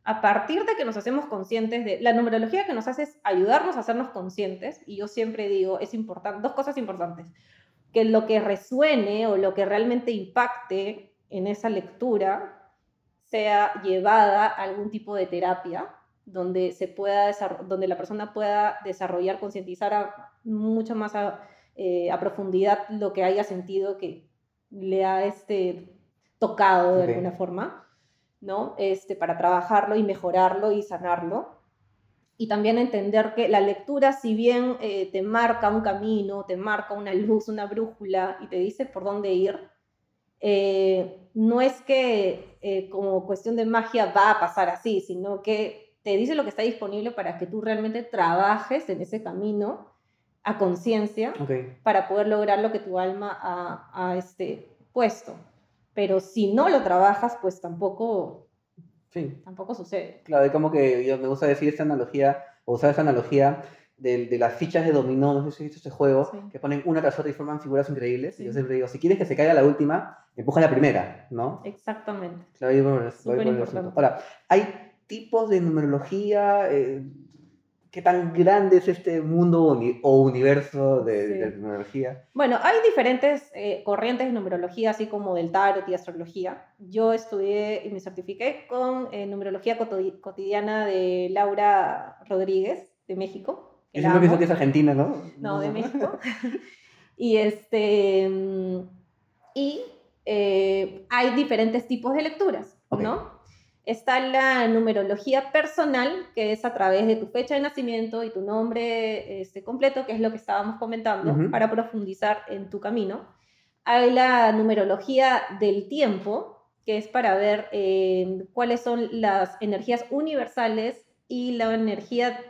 a partir de que nos hacemos conscientes de la numerología que nos hace es ayudarnos a hacernos conscientes y yo siempre digo es importante dos cosas importantes que lo que resuene o lo que realmente impacte en esa lectura sea llevada a algún tipo de terapia donde, se pueda donde la persona pueda desarrollar, concientizar mucho más eh, a, profundidad lo que haya sentido que le ha este, tocado de alguna forma, ¿no? Este, para trabajarlo y mejorarlo y sanarlo. Y también entender que la lectura, si bien eh, te marca un camino, te marca una luz, una brújula y te dice por dónde ir, eh, no es que como cuestión de magia va a pasar así, sino que te dice lo que está disponible para que tú realmente trabajes en ese camino a conciencia para poder lograr lo que tu alma ha, este, puesto. Pero si no lo trabajas, pues tampoco, tampoco sucede. Claro, es como que yo me gusta decir esta analogía, o usar esta analogía de, de, las fichas de dominó, no sé si has visto ese juego, que ponen una tras otra y forman figuras increíbles. Y yo siempre digo, si quieres que se caiga la última, empuja la primera, ¿no? Exactamente. Claro, yo, Ahora, hay tipos de numerología? Eh, ¿Qué tan grande es este mundo o universo de, numerología? Bueno, hay diferentes eh, corrientes de numerología, así como del tarot y astrología. Yo estudié y me certifiqué con eh, numerología cotidiana de Laura Rodríguez, de México. Yo siempre pienso que es argentina, ¿no? No, de México. y este... Y hay diferentes tipos de lecturas, ¿no? Está la numerología personal, que es a través de tu fecha de nacimiento y tu nombre este, completo, que es lo que estábamos comentando, para profundizar en tu camino. Hay la numerología del tiempo, que es para ver eh, cuáles son las energías universales y la energía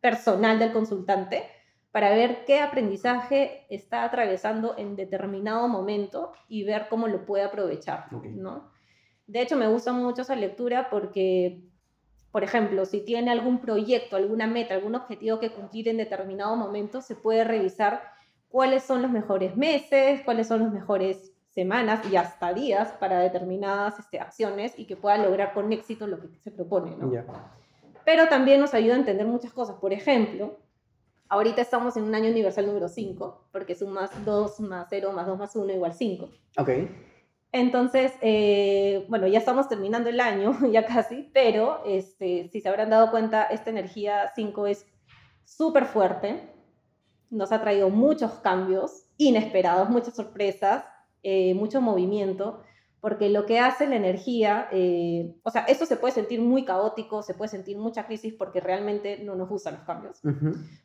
personal del consultante, para ver qué aprendizaje está atravesando en determinado momento y ver cómo lo puede aprovechar, ¿no? De hecho, me gusta mucho esa lectura porque, por ejemplo, si tiene algún proyecto, alguna meta, algún objetivo que cumplir en determinado momento, se puede revisar cuáles son los mejores meses, cuáles son las mejores semanas y hasta días para determinadas este, acciones y que pueda lograr con éxito lo que se propone. ¿no? Pero también nos ayuda a entender muchas cosas. Por ejemplo, ahorita estamos en un año universal número 5, porque es un más 2 más 0 más 2 más 1 igual 5. Ok. Entonces, eh, bueno, ya estamos terminando el año, ya casi, pero este, si se habrán dado cuenta, esta energía 5 es súper fuerte, nos ha traído muchos cambios inesperados, muchas sorpresas, eh, mucho movimiento, porque lo que hace la energía, eh, o sea, esto se puede sentir muy caótico, se puede sentir mucha crisis porque realmente no nos gustan los cambios,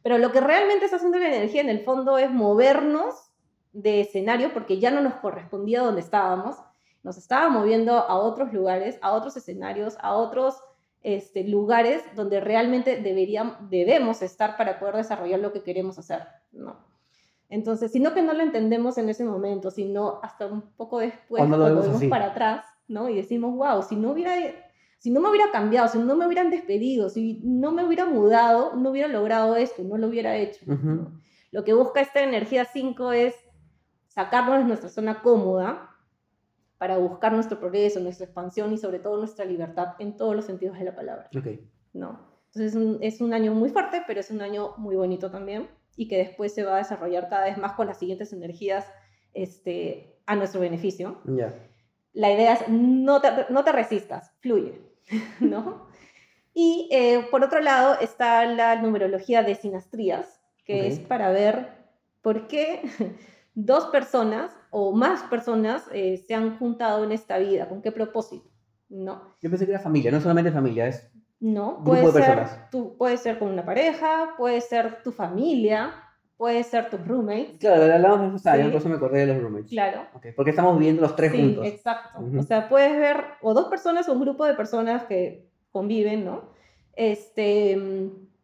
pero lo que realmente está haciendo la energía en el fondo es movernos de escenario porque ya no nos correspondía donde estábamos, nos estaba moviendo a otros lugares, a otros escenarios, a otros este, lugares donde realmente deberíamos, debemos estar para poder desarrollar lo que queremos hacer, ¿no? Entonces, sino que no lo entendemos en ese momento, sino hasta un poco después, cuando lo vemos para atrás, ¿no? Y decimos, wow, si no hubiera, si no me hubiera cambiado, si no me hubieran despedido, si no me hubiera mudado, no hubiera logrado esto, no lo hubiera hecho. Lo que busca esta energía 5 es sacarnos de nuestra zona cómoda para buscar nuestro progreso, nuestra expansión y sobre todo nuestra libertad en todos los sentidos de la palabra. Okay. ¿No? Entonces es un, es un, año muy fuerte, pero es un año muy bonito también y que después se va a desarrollar cada vez más con las siguientes energías este, a nuestro beneficio. Ya. La idea es no te, no te resistas, fluye, ¿no? Y eh, por otro lado está la numerología de sinastrías, que es para ver por qué dos personas o más personas eh, se han juntado en esta vida. ¿Con qué propósito? No. Yo pensé que era familia, no solamente familia, es no, grupo puede de personas. Ser, tú, puede ser con una pareja, puede ser tu familia, puede ser tus roommates. Claro, hablamos de años, por eso me acordé de los roommates. Claro. porque estamos viviendo los tres juntos. exacto. O sea, puedes ver o dos personas o un grupo de personas que conviven, ¿no? Este,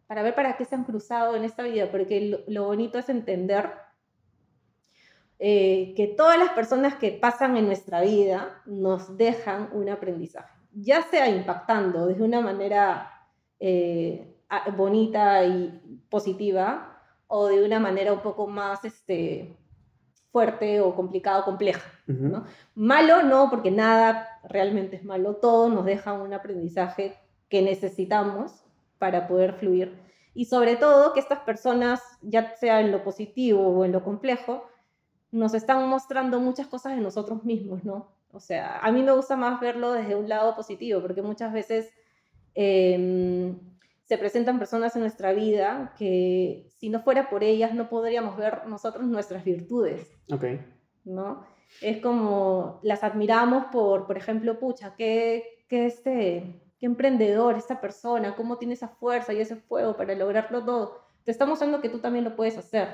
para ver para qué se han cruzado en esta vida, porque lo bonito es entender eh, que todas las personas que pasan en nuestra vida nos dejan un aprendizaje, ya sea impactando de una manera eh, bonita y positiva o de una manera un poco más este, fuerte o complicada o compleja. Malo no, porque nada realmente es malo, todo nos deja un aprendizaje que necesitamos para poder fluir. Y sobre todo que estas personas, ya sea en lo positivo o en lo complejo, nos están mostrando muchas cosas de nosotros mismos, ¿no? O sea, a mí me gusta más verlo desde un lado positivo, porque muchas veces em, se presentan personas en nuestra vida que si no fuera por ellas no podríamos ver nosotros nuestras virtudes. Ok. ¿No? Es como las admiramos por, por ejemplo, pucha, qué, qué, este, qué emprendedor esta persona, cómo tiene esa fuerza y ese fuego para lograrlo todo. Te está mostrando que tú también lo puedes hacer.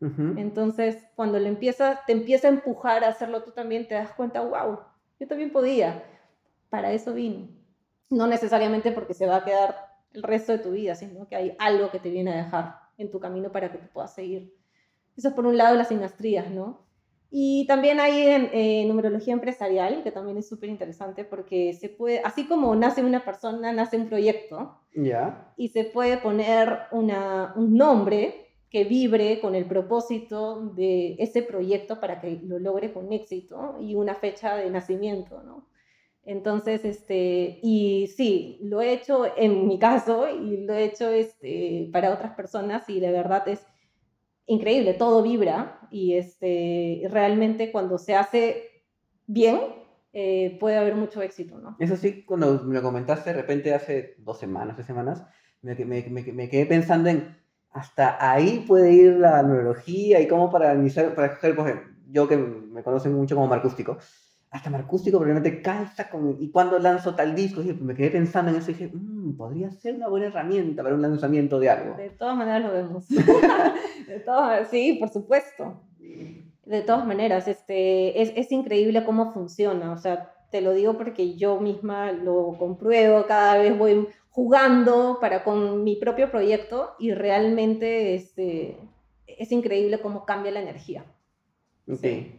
Entonces, cuando le empieza, te empieza a empujar a hacerlo tú también, te das cuenta, wow, yo también podía. Para eso vine. No necesariamente porque se va a quedar el resto de tu vida, sino que hay algo que te viene a dejar en tu camino para que tú puedas seguir. Eso es por un lado las sinastrías, ¿no? Y también hay en, eh, numerología empresarial, que también es súper interesante porque se puede, así como nace una persona, nace un proyecto. Ya. Y se puede poner una, un nombre que vibre con el propósito de ese proyecto para que lo logre con éxito y una fecha de nacimiento, ¿no? Entonces, este, y sí, lo he hecho en mi caso y lo he hecho este, para otras personas y de verdad es increíble, todo vibra y este, realmente cuando se hace bien eh, puede haber mucho éxito, ¿no? Eso sí, cuando me lo comentaste de repente hace dos semanas, tres semanas, me, me, me, quedé pensando en hasta ahí puede ir la neurología y cómo para iniciar, para escoger, pues, yo que me conocen mucho como marcústico, hasta Marcústico probablemente calza con... ¿Y cuando lanzo tal disco? Y me quedé pensando en eso y dije, mmm, podría ser una buena herramienta para un lanzamiento de algo. De todas maneras lo vemos. de todas, sí, por supuesto. De todas maneras, este, es, es increíble cómo funciona. O sea, te lo digo porque yo misma lo compruebo, cada vez voy jugando para con mi propio proyecto y realmente este, es increíble cómo cambia la energía. Sí.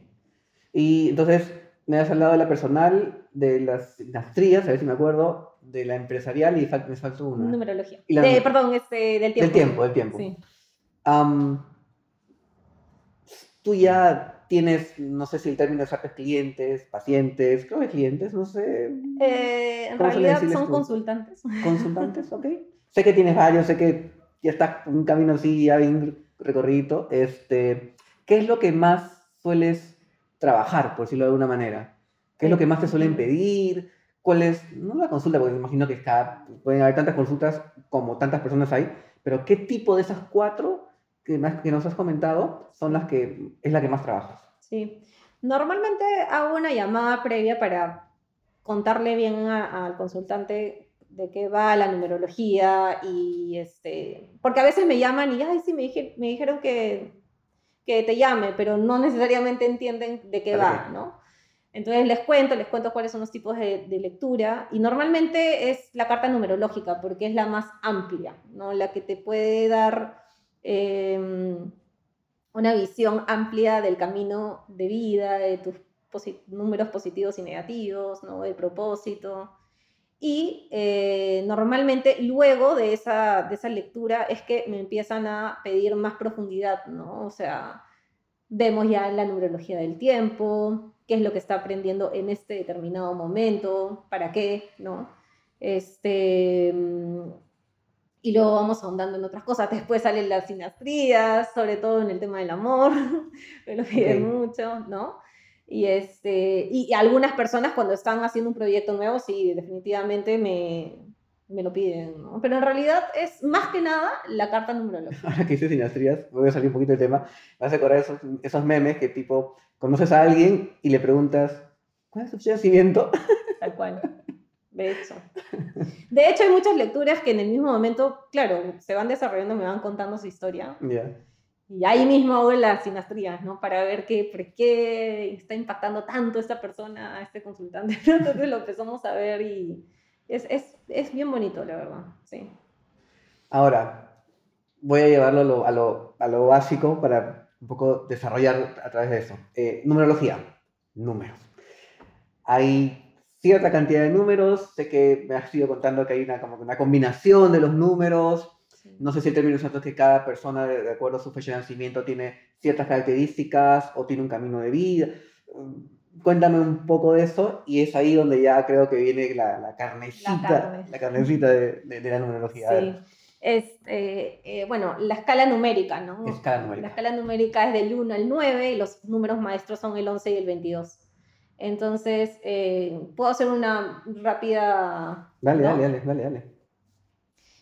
Y entonces, me has hablado de la personal, de las, las trías, a ver si me acuerdo, de la empresarial y me faltó una. Numerología. de, perdón, este, del tiempo. Del tiempo, del tiempo. Sí. tú ya tienes, no sé si el término exacto es clientes, pacientes, creo que clientes, no sé. Eh, en realidad son consultantes. Consultantes, ok. sé que tienes varios, sé que ya estás un camino así, ya bien recorrido. Este, ¿Qué es lo que más sueles trabajar, por decirlo de alguna manera? ¿Qué es lo que más te suelen pedir? ¿Cuál es, no la consulta, porque me imagino que está, pueden haber tantas consultas como tantas personas hay, pero qué tipo de esas cuatro que, más, que nos has comentado son las que es la que más trabajas? Sí, normalmente hago una llamada previa para contarle bien al consultante de qué va la numerología y este, porque a veces me llaman y, ay, sí, me, me dijeron que que te llame, pero no necesariamente entienden de qué va, ¿no? Entonces les cuento, les cuento cuáles son los tipos de, lectura y normalmente es la carta numerológica porque es la más amplia, ¿no? La que te puede dar em, una visión amplia del camino de vida, de tus números positivos y negativos, ¿no? Propósito. Y eh, normalmente luego de esa, de esa lectura es que me empiezan a pedir más profundidad, ¿no? O sea, vemos ya la numerología del tiempo, qué es lo que está aprendiendo en este determinado momento, para qué, ¿no? Este, y luego vamos ahondando en otras cosas. Después salen las sinastrías, sobre todo en el tema del amor, me lo piden mucho, ¿no? Y, este, y, algunas personas cuando están haciendo un proyecto nuevo, sí, definitivamente me, me lo piden, ¿no? Pero en realidad es más que nada la carta numerológica. Ahora que dices sinastrías, voy a salir un poquito del tema, vas a recordar esos, esos memes que tipo, conoces a alguien y le preguntas, ¿cuál es tu nacimiento? Tal cual. De hecho. De hecho, hay muchas lecturas que en el mismo momento, claro, se van desarrollando, me van contando su historia. Ya. Y ahí mismo hago las sinastrías, ¿no? Para ver qué, por qué está impactando tanto esta persona, a este consultante. Entonces lo empezamos a ver y es, es, es bien bonito, la verdad, sí. Ahora, voy a llevarlo a lo, a lo, a lo básico para un poco desarrollar a través de eso. Eh, numerología, números. Hay cierta cantidad de números, sé que me has ido contando que hay una, como una combinación de los números, no sé si el término exacto es que cada persona, de acuerdo a su fecha de nacimiento, tiene ciertas características o tiene un camino de vida. Mm, cuéntame un poco de eso y es ahí donde ya creo que viene la, la carnecita, la, carnecita de, de, la numerología. Sí. Este, eh, bueno, la escala numérica, ¿no? Escala numérica. La escala numérica es del 1 al 9 y los números maestros son el 11 y el 22. Entonces, eh, puedo hacer una rápida... Dale, dale, dale, dale, dale.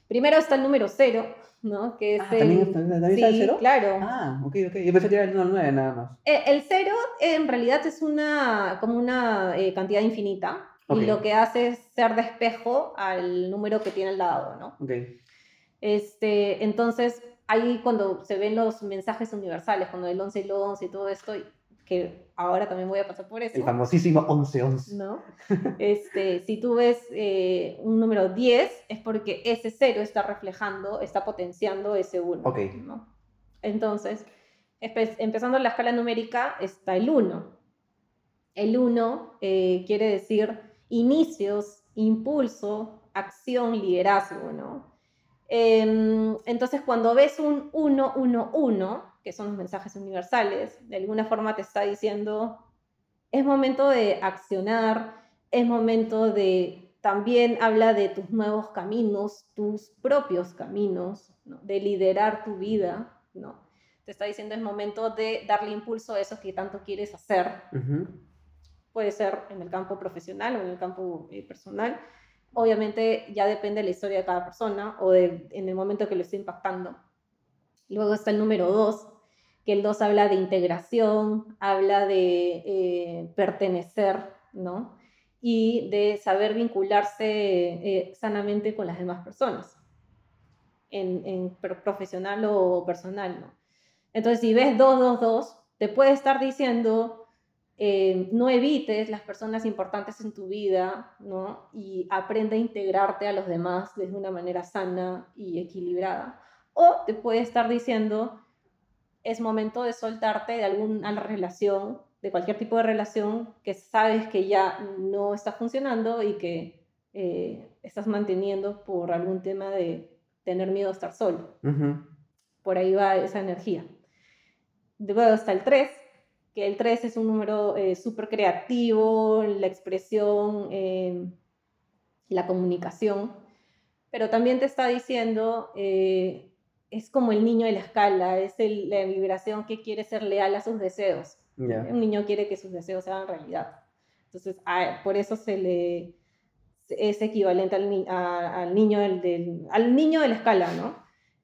Primero está el número cero, ¿no? Que es ah, ¿también, el... ¿también está el Sí, cero? claro. Ah, ok, ok. Yo pensé que era el 1 al 9 nada más. Eh, El cero eh, en realidad es una, como una eh, cantidad infinita Ok. y lo que hace es ser de espejo al número que tiene al lado, ¿no? Ok. Este, entonces, ahí cuando se ven los mensajes universales, cuando el 11 y el 11 y todo esto, que ahora también voy a pasar por eso. El famosísimo 11-11. ¿no? Este, si tú ves eh, un número 10, es porque ese 0 está reflejando, está potenciando ese 1. Ok. ¿no? Entonces, empezando la escala numérica, está el 1. El 1 eh, quiere decir inicios, impulso, acción, liderazgo, ¿no? Em, entonces, cuando ves un 1, 1, 1, que son los mensajes universales, de alguna forma te está diciendo, es momento de accionar, es momento de, también habla de tus nuevos caminos, tus propios caminos, ¿no? de liderar tu vida, ¿no? Te está diciendo es momento de darle impulso a eso que tanto quieres hacer. Puede ser en el campo profesional o en el campo eh, personal. Obviamente ya depende de la historia de cada persona o de, en el momento que lo esté impactando. Luego está el número 2, que el 2 habla de integración, habla de eh, pertenecer, ¿no? Y de saber vincularse eh, sanamente con las demás personas, en, en pro- profesional o personal, ¿no? Entonces, si ves 222, te puede estar diciendo, eh, no evites las personas importantes en tu vida, ¿no? Y aprende a integrarte a los demás de una manera sana y equilibrada. O te puede estar diciendo, es momento de soltarte de alguna relación, de cualquier tipo de relación que sabes que ya no está funcionando y que eh, estás manteniendo por algún tema de tener miedo a estar solo. Por ahí va esa energía. Luego está el 3, que el 3 es un número eh, súper creativo, la expresión, eh, la comunicación, pero también te está diciendo, eh, es como el niño de la escala, es el- la vibración que quiere ser leal a sus deseos. Ya. Un niño quiere que sus deseos se hagan realidad. Entonces, a- por eso se le es equivalente al, ni- a- al niño del, del- al niño de la escala, ¿no?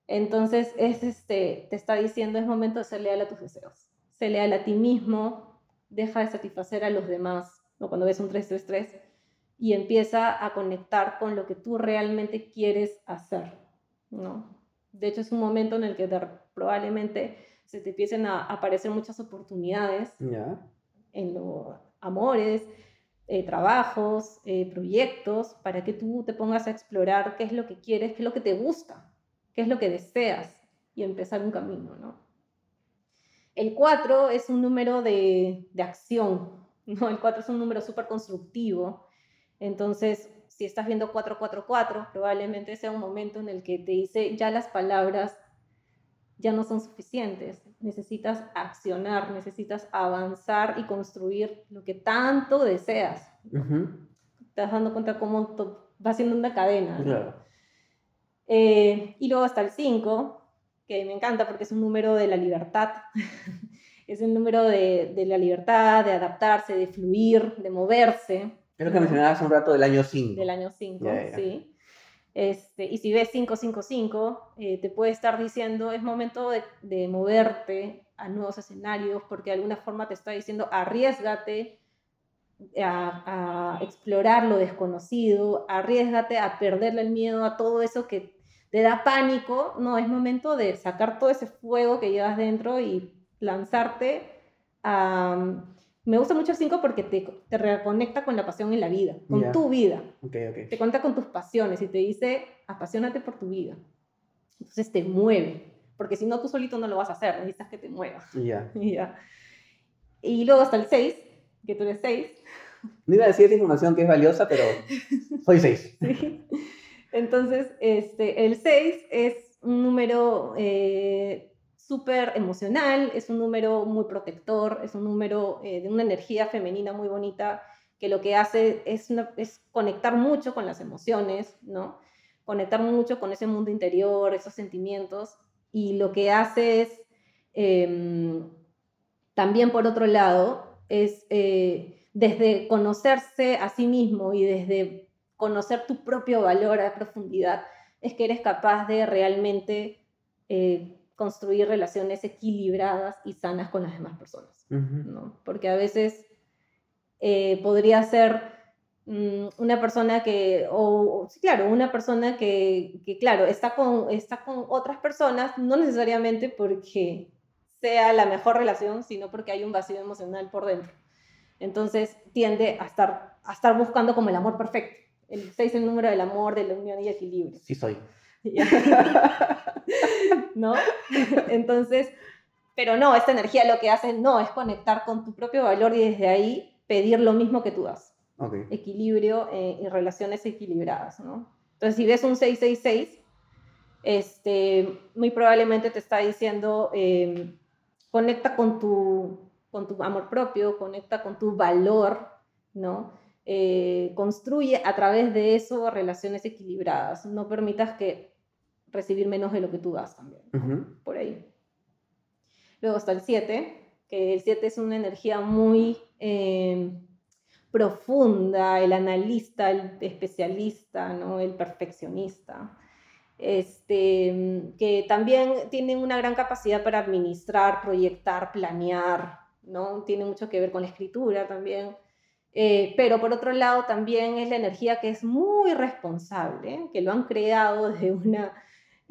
Entonces, es este, te está diciendo, es momento de ser leal a tus deseos. Sé leal a ti mismo, deja de satisfacer a los demás, ¿no? Cuando ves un 333, y empieza a conectar con lo que tú realmente quieres hacer, ¿no? De hecho, es un momento en el que probablemente se te empiecen a aparecer muchas oportunidades en los amores, eh, trabajos, eh, proyectos, para que tú te pongas a explorar qué es lo que quieres, qué es lo que te gusta, qué es lo que deseas y empezar un camino, ¿no? El 4 es un número de, de acción, ¿no? El 4 es un número súper constructivo. Entonces, si estás viendo 444, probablemente sea un momento en el que te dice ya las palabras ya no son suficientes. Necesitas accionar, necesitas avanzar y construir lo que tanto deseas. Ujú. Te vas dando cuenta cómo va siendo una cadena. ¿no? Claro. Eh, y luego está el 5, que me encanta porque es un número de la libertad. es el número de, de la libertad, de adaptarse, de fluir, de moverse. Es lo que mencionabas hace un rato del año 5. Del año 5, Ya, ya. sí. Este, y si ves 555, eh, te puede estar diciendo, es momento de, de moverte a nuevos escenarios, porque de alguna forma te está diciendo, arriesgate a, a explorar lo desconocido, arriesgate a perderle el miedo a todo eso que te da pánico. No, es momento de sacar todo ese fuego que llevas dentro y lanzarte a... Me gusta mucho el 5 porque te, te reconecta con la pasión en la vida, con tu vida Ok, ok. te cuenta con tus pasiones y te dice, apasionate por tu vida. Entonces te mueve, porque si no tú solito no lo vas a hacer, necesitas que te mueva. Ya. Y ya. Y luego está el 6, que tú eres 6. No iba a decir información que es valiosa, pero soy 6. ¿sí? Entonces, este, el 6 es un número eh, súper emocional, es un número muy protector, es un número eh, de una energía femenina muy bonita que lo que hace es, una- es conectar mucho con las emociones, ¿no? Conectar mucho con ese mundo interior, esos sentimientos, y lo que hace es, em, también por otro lado, es eh, desde conocerse a sí mismo y desde conocer tu propio valor a profundidad, es que eres capaz de realmente eh, construir relaciones equilibradas y sanas con las demás personas, ¿no? Porque a veces eh, podría ser mm, una persona que, o, claro, una persona que, que, claro, está con, está con otras personas, no necesariamente porque sea la mejor relación, sino porque hay un vacío emocional por dentro. Entonces tiende a estar, a estar buscando como el amor perfecto. El 6 es el número del amor, de la unión y equilibrio. Sí soy. ¿No? Entonces, pero no, esta energía lo que hace no es conectar con tu propio valor y desde ahí pedir lo mismo que tú das. Equilibrio eh, y relaciones equilibradas, ¿no? Entonces, si ves un 666, este, muy probablemente te está diciendo, eh, conecta con tu, con tu amor propio, conecta con tu valor, ¿no? Eh, construye a través de eso relaciones equilibradas. No permitas que recibir menos de lo que tú das también, por ahí. Luego está el 7, que el 7 es una energía muy eh, profunda, el analista, el especialista, ¿no? el perfeccionista este, que también tienen una gran capacidad para administrar, proyectar, planear, ¿no? Tiene mucho que ver con la escritura también. Eh, pero por otro lado también es la energía que es muy responsable, que lo han creado desde una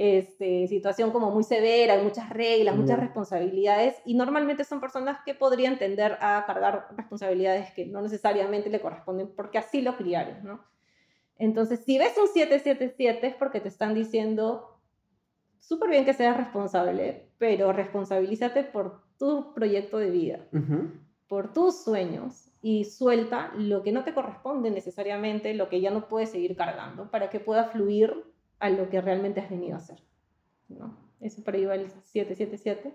este, situación como muy severa, hay muchas reglas, muchas responsabilidades, y normalmente son personas que podrían tender a cargar responsabilidades que no necesariamente le corresponden porque así lo criaron, ¿no? Entonces, si ves un 777 es porque te están diciendo, súper bien que seas responsable, pero responsabilízate por tu proyecto de vida, por tus sueños y suelta lo que no te corresponde necesariamente, lo que ya no puedes seguir cargando, para que pueda fluir a lo que realmente has venido a hacer. ¿no? Eso por ahí va el 777.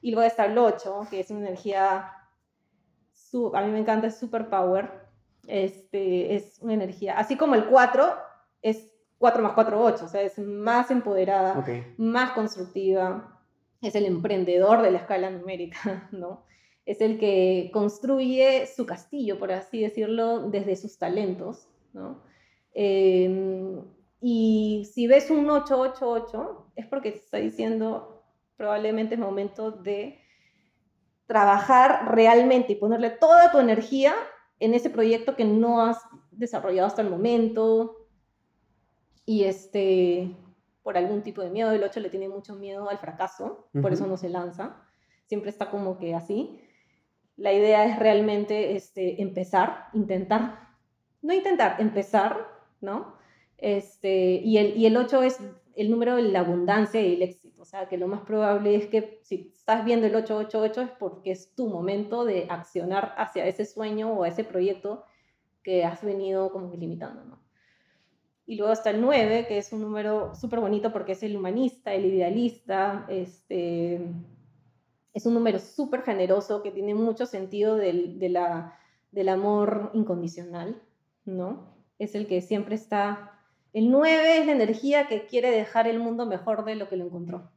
Y luego está el 8, que es una energía, a mí me encanta, es superpower, este, es una energía, así como el 4 es 4 más 4, 8, o sea, es más empoderada, más constructiva, es el emprendedor de la escala numérica, ¿no? Es el que construye su castillo, por así decirlo, desde sus talentos, ¿no? Em, y si ves un 888, es porque te está diciendo probablemente es momento de trabajar realmente y ponerle toda tu energía en ese proyecto que no has desarrollado hasta el momento y este, por algún tipo de miedo, el 8 le tiene mucho miedo al fracaso, por eso no se lanza, siempre está como que así. La idea es realmente este, empezar, intentar, no intentar, empezar, ¿no? Este, y, el, y el 8 es el número de la abundancia y el éxito. O sea, que lo más probable es que si estás viendo el 888 es porque es tu momento de accionar hacia ese sueño o ese proyecto que has venido como limitando, ¿no? Y luego está el 9, que es un número súper bonito porque es el humanista, el idealista, este, es un número súper generoso que tiene mucho sentido del, del amor incondicional, ¿no? Es el que siempre está el 9 es la energía que quiere dejar el mundo mejor de lo que lo encontró.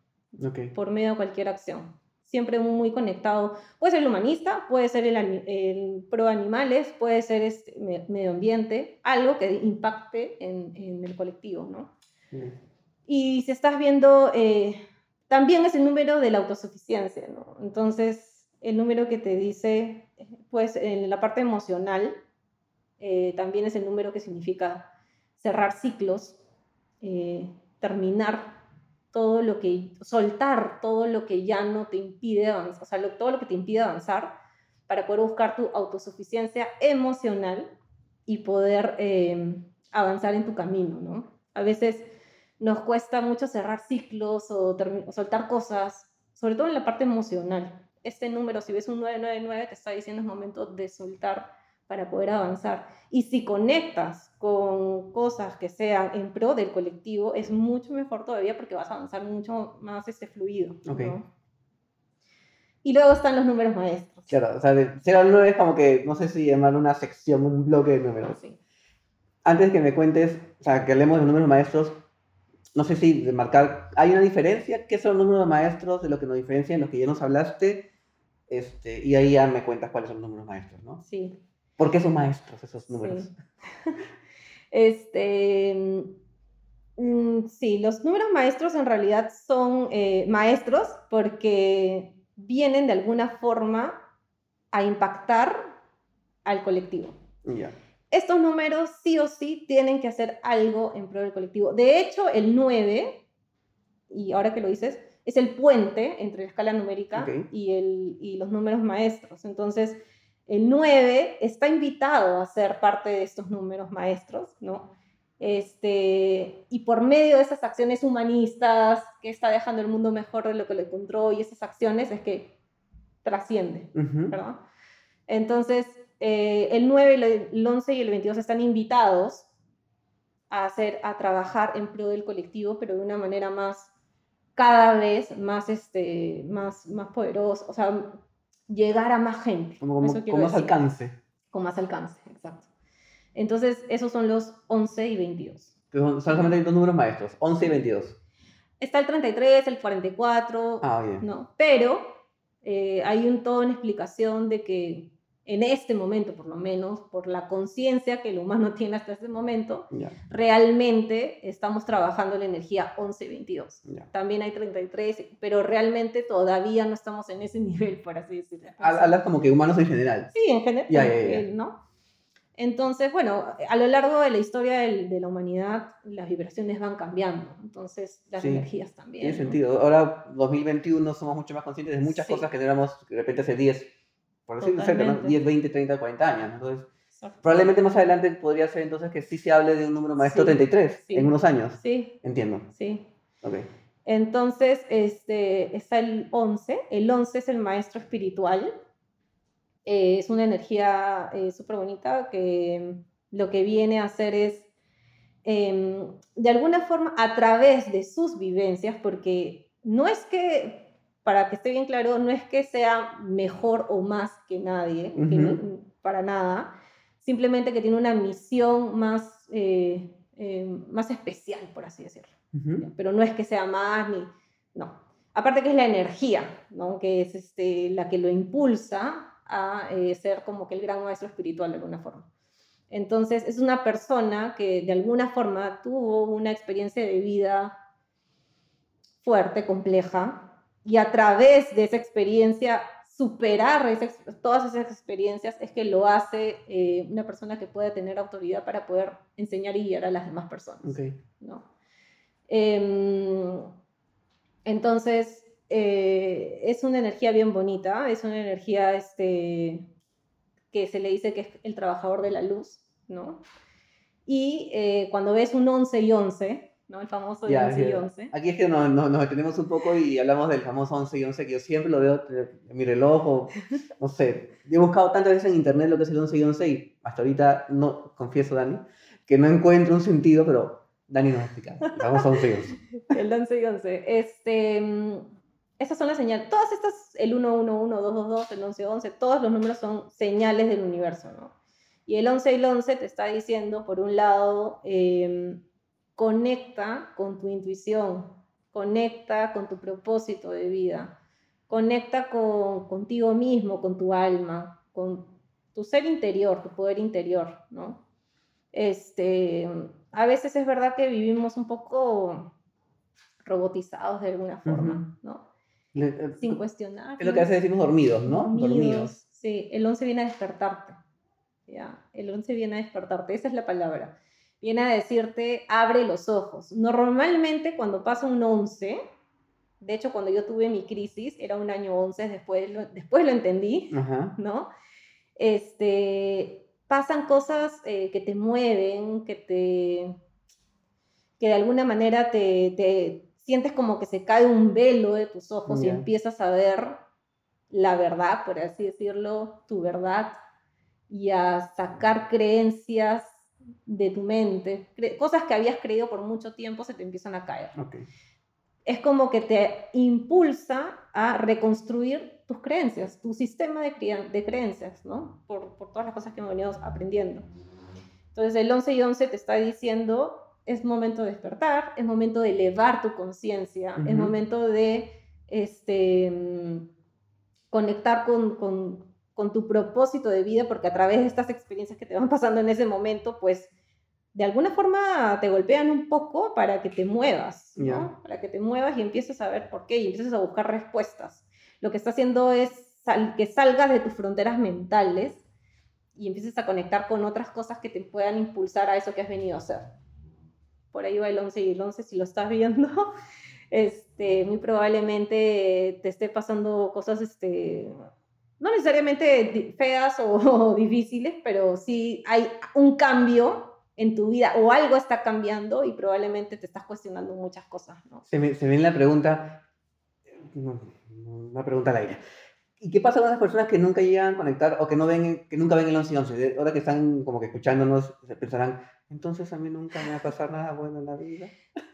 Por medio de cualquier acción. Siempre muy conectado. Puede ser el humanista, puede ser el, pro animales, puede ser este medio ambiente, algo que impacte en, el colectivo, ¿no? Y si estás viendo, eh, también es el número de la autosuficiencia, ¿no? Entonces, el número que te dice, pues en la parte emocional, eh, también es el número que significa cerrar ciclos, eh, terminar todo lo que, soltar todo lo que ya no te impide avanzar, o sea, todo lo que te impide avanzar para poder buscar tu autosuficiencia emocional y poder eh, avanzar en tu camino, ¿no? A veces nos cuesta mucho cerrar ciclos o, o, soltar cosas, sobre todo en la parte emocional. Este número, si ves un 999, te está diciendo es momento de soltar para poder avanzar. Y si conectas con cosas que sean en pro del colectivo, es mucho mejor todavía porque vas a avanzar mucho más este fluido. Y luego están los números maestros. Claro, o sea, de 0 al 9 es como que, no sé si llamarlo una sección, un bloque de números. Sí. Antes que me cuentes, o sea, que hablemos de números maestros, no sé si de marcar, ¿hay una diferencia? ¿Qué son los números maestros de lo que nos diferencian, los que ya nos hablaste? Este, y ahí ya me cuentas cuáles son los números maestros, ¿no? Sí. ¿Por qué son maestros esos números? Este, Mm, sí, los números maestros en realidad son eh, maestros porque vienen de alguna forma a impactar al colectivo. Ya. Estos números sí o sí tienen que hacer algo en pro del colectivo. De hecho, el 9, y ahora que lo dices, es el puente entre la escala numérica Ok. y, el, y los números maestros. Entonces, el 9 está invitado a ser parte de estos números maestros, ¿no? Este, y por medio de esas acciones humanistas que está dejando el mundo mejor de lo que lo encontró y esas acciones es que trasciende. ¿verdad? Entonces, eh, el 9, el- el 11 y el 22 están invitados a, hacer, a trabajar en pro del colectivo, pero de una manera más, cada vez más, este, más, más poderosa, o sea, llegar a más gente. Como, como- con más decir. alcance. Con más alcance, exacto. Entonces, esos son los 11 y 22. Que Son solamente dos números maestros, 11 y 22. Está el 33, el 44, Ah, bien. ¿no? Pero eh, hay un toda una explicación de que en este momento, por lo menos, por la conciencia que el humano tiene hasta este momento, Ya, realmente estamos trabajando la energía 11 y 22. ya. También hay 33, pero realmente todavía no estamos en ese nivel, por así decirlo. Hab- Hablas como que humanos en general. Sí, en general, eh, ¿no? Entonces, bueno, a lo largo de la historia del- de la humanidad, las vibraciones van cambiando, entonces las Sí, energías también. Tiene ¿no? sentido. Ahora, 2021, somos mucho más conscientes de muchas Sí. cosas que no éramos de repente hace 10, por decir cerca, ¿no? Totalmente. 10, 20, 30, 40 años. Entonces, Exacto. probablemente más adelante podría ser entonces que sí se hable de un número maestro Sí, 33 sí. en unos años. Sí, Entiendo. sí. Ok. Entonces, este, está el 11. El 11 es el maestro espiritual. Eh, es una energía súper bonita que lo que viene a hacer es, em, de alguna forma, a través de sus vivencias, porque no es que, para que esté bien claro, no es que sea mejor o más que nadie, que Ujú. no- para nada, simplemente que tiene una misión más, eh, eh, más especial, por así decirlo. Pero no es que sea más ni no aparte que es la energía no que es este la que lo impulsa a eh, ser como que el gran maestro espiritual de alguna forma entonces es una persona que de alguna forma tuvo una experiencia de vida fuerte compleja y a través de esa experiencia superar todas esas experiencias es que lo hace eh, una persona que pueda tener autoridad para poder enseñar y guiar a las demás personas Ok. ¿no? Em, entonces, eh, es una energía bien bonita, es una energía este, que se le dice que es el trabajador de la luz, ¿no? Y eh, cuando ves un 11 y 11, ¿no? El famoso Ya, 11 y ya. 11. Aquí es que nos, nos, nos detenemos un poco y hablamos del famoso 11 y 11, que yo siempre lo veo en mi reloj o, no sé, he buscado tantas veces en internet lo que es el 11 y 11 y hasta ahorita, no, confieso, Dani, que no encuentro un sentido, pero Dani nos va a explicar. El famoso 11 y 11. El 11 y 11. Este, mm, estas son las señales. Todas estas, el 1, 1, 1, 2, 2, 2, el 11, 11, todos los números son señales del universo, ¿no? Y el 11 y el 11 te está diciendo, por un lado, em, conecta con tu intuición, conecta con tu propósito de vida, conecta con, contigo mismo, con tu alma, con tu ser interior, tu poder interior, ¿no? Este, a veces es verdad que vivimos un poco robotizados de alguna forma, ¿no? Le- eh, Sin cuestionar. Es lo que veces decimos dormidos, ¿no? Dormidos. Sí, el 11 viene a despertarte. ¿ya? El 11 viene a despertarte, esa es la palabra. Viene a decirte, abre los ojos. Normalmente cuando pasa un 11, de hecho cuando yo tuve mi crisis, era un año 11, después lo, después lo entendí, Ajá. ¿no? Este, pasan cosas eh, que te mueven, que te, que de alguna manera te, te sientes como que se cae un velo de tus ojos y empiezas a ver la verdad, por así decirlo, tu verdad, y a sacar creencias de tu mente, cre- cosas que habías creído por mucho tiempo se te empiezan a caer Ok. es como que te impulsa a reconstruir tus creencias, tu sistema de, crea- de creencias, ¿no? Por, por todas las cosas que hemos venido aprendiendo. Entonces el 11 y 11 te está diciendo, es momento de despertar, es momento de elevar tu conciencia, es Ujú. momento de este, conectar con, con- con tu propósito de vida, porque a través de estas experiencias que te van pasando en ese momento, pues de alguna forma te golpean un poco para que te muevas, ¿no? Para que te muevas y empieces a ver por qué y empieces a buscar respuestas. Lo que está haciendo es que salgas de tus fronteras mentales y empieces a conectar con otras cosas que te puedan impulsar a eso que has venido a hacer. Por ahí va el 11 y el 11, si lo estás viendo, este, muy probablemente te esté pasando cosas este, no necesariamente feas o, difíciles, pero sí hay un cambio en tu vida o algo está cambiando y probablemente te estás cuestionando muchas cosas. ¿no? Se, me, se viene la pregunta, una pregunta al aire. ¿Y qué pasa con las personas que nunca llegan a conectar o que, no ven, que nunca ven el 11 y 11? Ahora que están como que escuchándonos, pensarán, entonces a mí nunca me va a pasar nada bueno en la vida.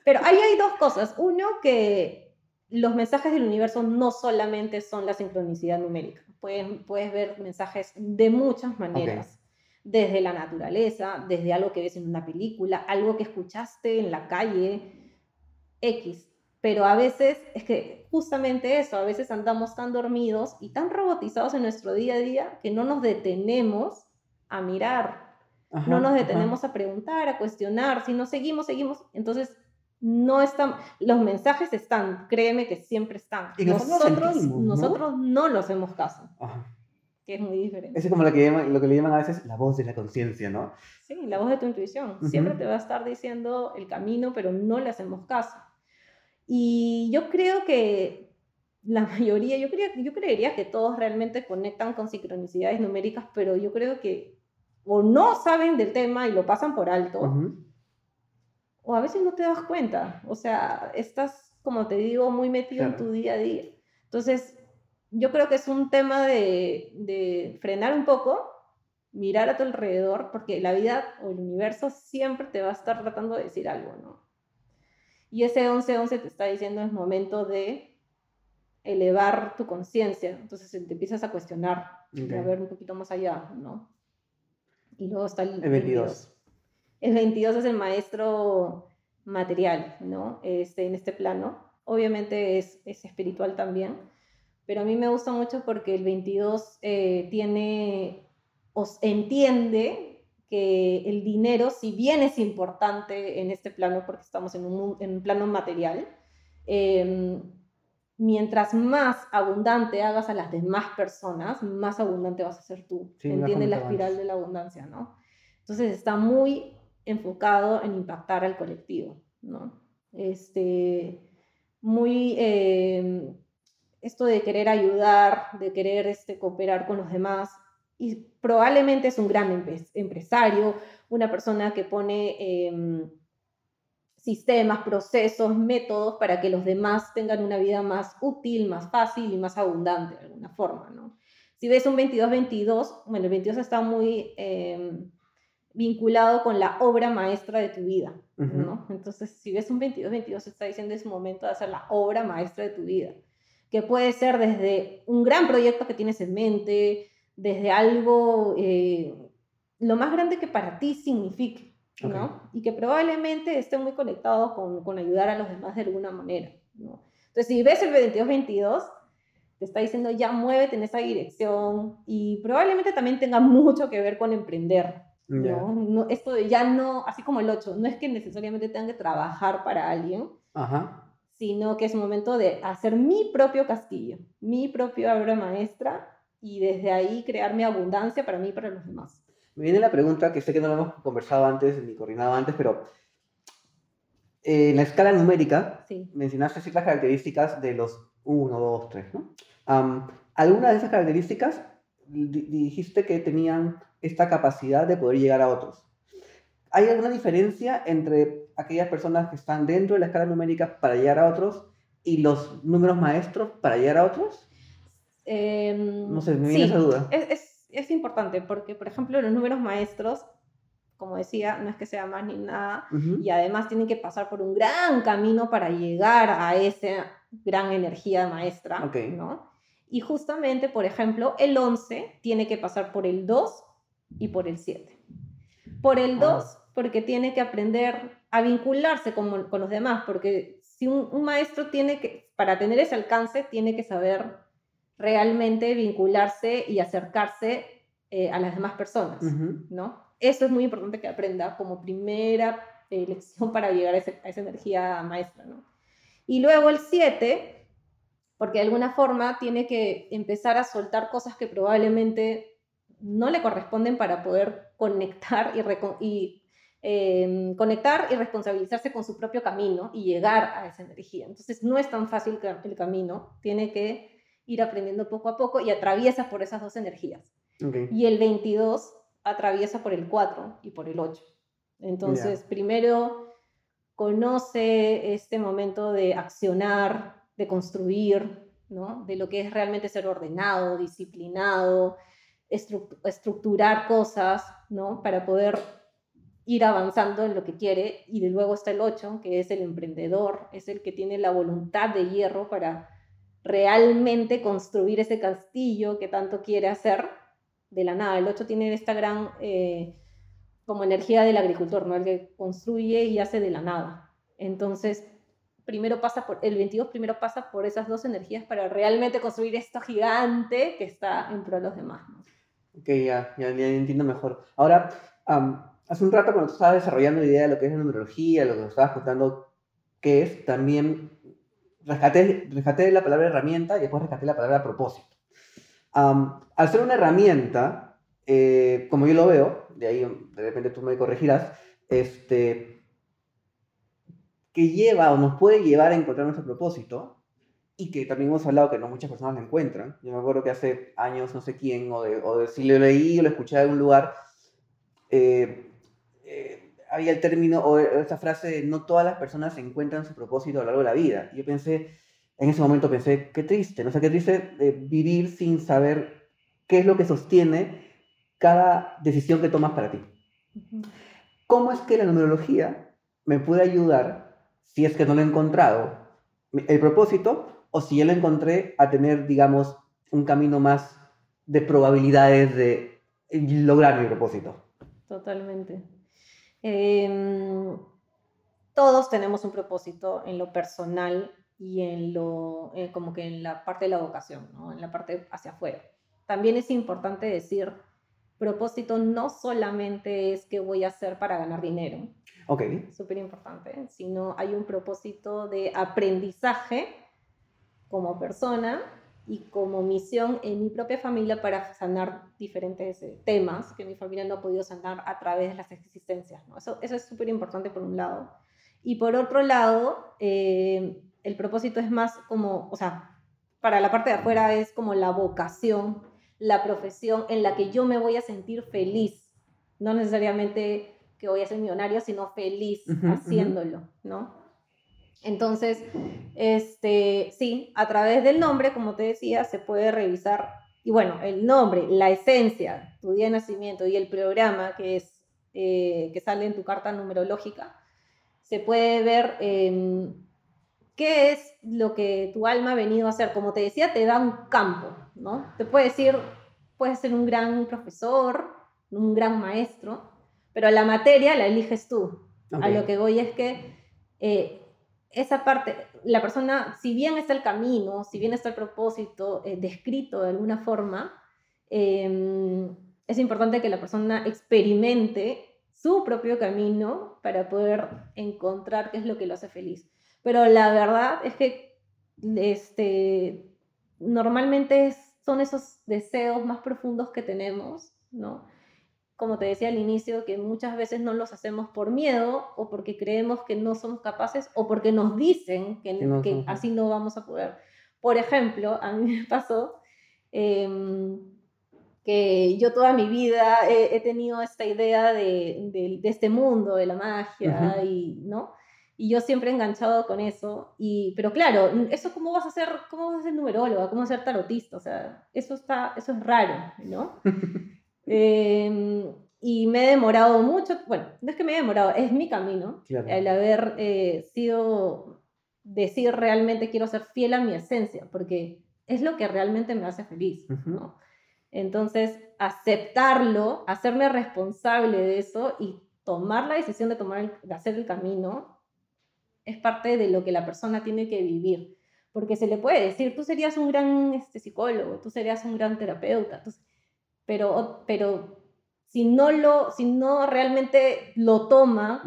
Pero ahí hay dos cosas. Uno, que los mensajes del universo no solamente son la sincronicidad numérica. Puedes, puedes ver mensajes de muchas maneras. Desde la naturaleza, desde algo que ves en una película, algo que escuchaste en la calle, X. Pero a veces es que justamente eso, a veces andamos tan dormidos y tan robotizados en nuestro día a día que no nos detenemos a mirar, no nos detenemos a preguntar, a cuestionar, si no seguimos, seguimos, entonces no están, los mensajes están, créeme que siempre están. Y nosotros, nosotros no los hacemos caso. Ajá que es muy diferente. Eso es como lo que, llaman, lo que le llaman a veces la voz de la conciencia, ¿no? Sí, la voz de tu intuición. Siempre te va a estar diciendo el camino, pero no le hacemos caso. Y yo creo que la mayoría, yo, creo, yo creería que todos realmente conectan con sincronicidades numéricas, pero yo creo que o no saben del tema y lo pasan por alto, o a veces no te das cuenta. O sea, estás, como te digo, muy metido en tu día a día. Entonces, yo creo que es un tema de, frenar un poco, mirar a tu alrededor, porque la vida o el universo siempre te va a estar tratando de decir algo, ¿no? Y ese 11-11 te está diciendo es momento de elevar tu conciencia, entonces te empiezas a cuestionar, a ver un poquito más allá, ¿no? Y luego está el, 22. El 22 es el maestro material, ¿no? Este, en este plano. Obviamente es, es espiritual también, pero a mí me gusta mucho porque el 22 eh, tiene, os entiende que el dinero, si bien es importante en este plano, porque estamos en un, en un plano material, em, mientras más abundante hagas a las demás personas, más abundante vas a ser tú. Entiende la espiral de la abundancia, ¿no? Entonces está muy enfocado en impactar al colectivo, ¿no? Este, muy em, esto de querer ayudar, de querer este, cooperar con los demás. Y probablemente es un gran empresario, una persona que pone em, sistemas, procesos, métodos para que los demás tengan una vida más útil, más fácil y más abundante de alguna forma, ¿no? Si ves un 22-22, bueno, el 22 está muy em, vinculado con la obra maestra de tu vida, ¿no? Entonces, si ves un 22-22, está diciendo es momento de hacer la obra maestra de tu vida que puede ser desde un gran proyecto que tienes en mente, desde algo eh, lo más grande que para ti signifique, ¿no? Y que probablemente esté muy conectado con, con, ayudar a los demás de alguna manera, ¿no? Entonces, si ves el 22-22, te está diciendo ya muévete en esa dirección y probablemente también tenga mucho que ver con emprender, ¿no? ¿no? Esto de ya no, así como el 8, no es que necesariamente tenga que trabajar para alguien, Ajá sino que es momento de hacer mi propio castillo, mi propia obra maestra y desde ahí crear mi abundancia para mí y para los demás. Me viene la pregunta que sé que no lo hemos conversado antes ni coordinado antes, pero eh, en la escala numérica mencionaste ciertas características de los 1, 2, 3, ¿no? Algunas de esas características dijiste que tenían esta capacidad de poder llegar a otros. ¿Hay alguna diferencia entre aquellas personas que están dentro de la escala numérica para llegar a otros y los números maestros para llegar a otros? Em, no sé, me viene esa duda. Es, es, es, importante porque, por ejemplo, los números maestros, como decía, no es que sea más ni nada, y además tienen que pasar por un gran camino para llegar a esa gran energía maestra, ¿no? Y justamente, por ejemplo, el 11 tiene que pasar por el 2 y por el 7. Por el 2 porque tiene que aprender a vincularse con, con los demás, porque si un, maestro tiene que, para tener ese alcance, tiene que saber realmente vincularse y acercarse eh, a las demás personas, ¿no? Eso es muy importante que aprenda como primera eh, lección para llegar a, a, esa energía maestra, ¿no? Y luego el 7, porque de alguna forma tiene que empezar a soltar cosas que probablemente no le corresponden para poder conectar y, y em, conectar y responsabilizarse con su propio camino y llegar a esa energía. Entonces no es tan fácil el camino, tiene que ir aprendiendo poco a poco y atraviesa por esas dos energías. Y el 22 atraviesa por el 4 y por el 8. Entonces, primero conoce este momento de accionar, de construir, ¿no? de lo que es realmente ser ordenado, disciplinado, estructurar cosas, ¿no? Para poder ir avanzando en lo que quiere. Y de luego está el 8, que es el emprendedor, es el que tiene la voluntad de hierro para realmente construir ese castillo que tanto quiere hacer de la nada. El 8 tiene esta gran eh, como energía del agricultor, ¿no? El que construye y hace de la nada. Entonces, primero pasa por, el 22 primero pasa por esas dos energías para realmente construir esto gigante que está en pro de los demás. ¿no? Ok, ya, ya, entiendo mejor. Ahora, hace un rato cuando tú estabas desarrollando la idea de lo que es la numerología, lo que nos estabas contando qué es, también rescaté, rescaté la palabra herramienta y después rescaté la palabra propósito. al ser una herramienta, eh, como yo lo veo, de ahí de repente tú me corregirás, este, que lleva o nos puede llevar a encontrar nuestro propósito, y que también hemos hablado que no muchas personas lo encuentran. Yo me acuerdo que hace años, no sé quién, o de, o de si lo leí o lo escuché en algún lugar, eh, eh, había el término o esta frase de no todas las personas encuentran su propósito a lo largo de la vida. Y yo pensé, en ese momento pensé, qué triste, no sé, qué triste eh, vivir sin saber qué es lo que sostiene cada decisión que tomas para ti. ¿Cómo es que la numerología me puede ayudar, si es que no lo he encontrado, el propósito o si yo lo encontré a tener, digamos, un camino más de probabilidades de lograr mi propósito. Totalmente. Em, todos tenemos un propósito en lo personal y en lo, eh, como que en la parte de la vocación, ¿no? en la parte hacia afuera. También es importante decir, propósito no solamente es que voy a hacer para ganar dinero, ok, súper importante, sino hay un propósito de aprendizaje como persona y como misión en mi propia familia para sanar diferentes eh, temas que mi familia no ha podido sanar a través de las existencias. ¿no? Eso, eso es súper importante por un lado. Y por otro lado, eh, el propósito es más como, o sea, para la parte de afuera es como la vocación, la profesión en la que yo me voy a sentir feliz. No necesariamente que voy a ser millonario, sino feliz haciéndolo, ¿no? Entonces, este, sí, a través del nombre, como te decía, se puede revisar, y bueno, el nombre, la esencia, tu día de nacimiento y el programa que, es, eh, que sale en tu carta numerológica, se puede ver qué es lo que tu alma ha venido a hacer. Como te decía, te da un campo, ¿no? Te puede decir, puedes ser un gran profesor, un gran maestro, pero la materia la eliges tú. A lo que voy es que eh, esa parte, la persona, si bien está el camino, si bien está el propósito eh, descrito de alguna forma, em, es importante que la persona experimente su propio camino para poder encontrar qué es lo que lo hace feliz. Pero la verdad es que este, normalmente son esos deseos más profundos que tenemos, ¿no? Como te decía al inicio, que muchas veces no los hacemos por miedo o porque creemos que no somos capaces o porque nos dicen que, así no vamos a poder. Por ejemplo, a mí me pasó em, que yo toda mi vida he, tenido esta idea de, este mundo, de la magia, y, ¿no? Y yo siempre he enganchado con eso. Y, pero claro, eso cómo vas a ser, cómo vas a ser numeróloga, cómo vas a ser tarotista, o sea, eso, está, eso es raro, ¿no? Em, y me he demorado mucho, bueno, no es que me he demorado, es mi camino, el haber eh, sido, decir realmente quiero ser fiel a mi esencia, porque es lo que realmente me hace feliz, ¿no? Entonces, aceptarlo, hacerme responsable de eso y tomar la decisión de, tomar de hacer el camino es parte de lo que la persona tiene que vivir. Porque se le puede decir, tú serías un gran este, psicólogo, tú serías un gran terapeuta, pero, pero si no, lo, si no realmente lo toma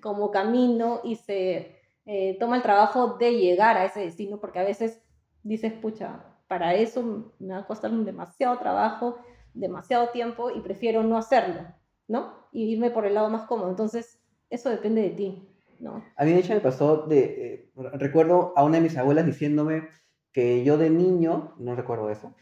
como camino y se eh, toma el trabajo de llegar a ese destino, porque a veces dices, pucha, para eso me va a costar demasiado trabajo, demasiado tiempo y prefiero no hacerlo, ¿no? Y irme por el lado más cómodo. Entonces, eso depende de ti, ¿no? A mí, de hecho, me pasó de. Eh, recuerdo a una de mis abuelas diciéndome que yo de niño, no recuerdo eso,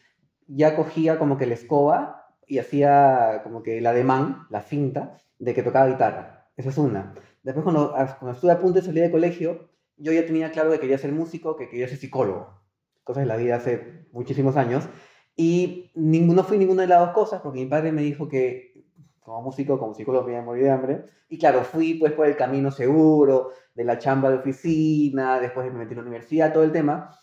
ya cogía como que la escoba y hacía como que el ademán, la finta, de que tocaba guitarra. Esa es una. Después, cuando, cuando estuve a punto de salir de colegio, yo ya tenía claro que quería ser músico, que quería ser psicólogo. Cosas de la vida hace muchísimos años. Y ninguno fui ninguna de las dos cosas, porque mi padre me dijo que como músico, como psicólogo, me iba a morir de hambre. Y claro, fui pues por el camino seguro, de la chamba de oficina, después me metí en la universidad, todo el tema.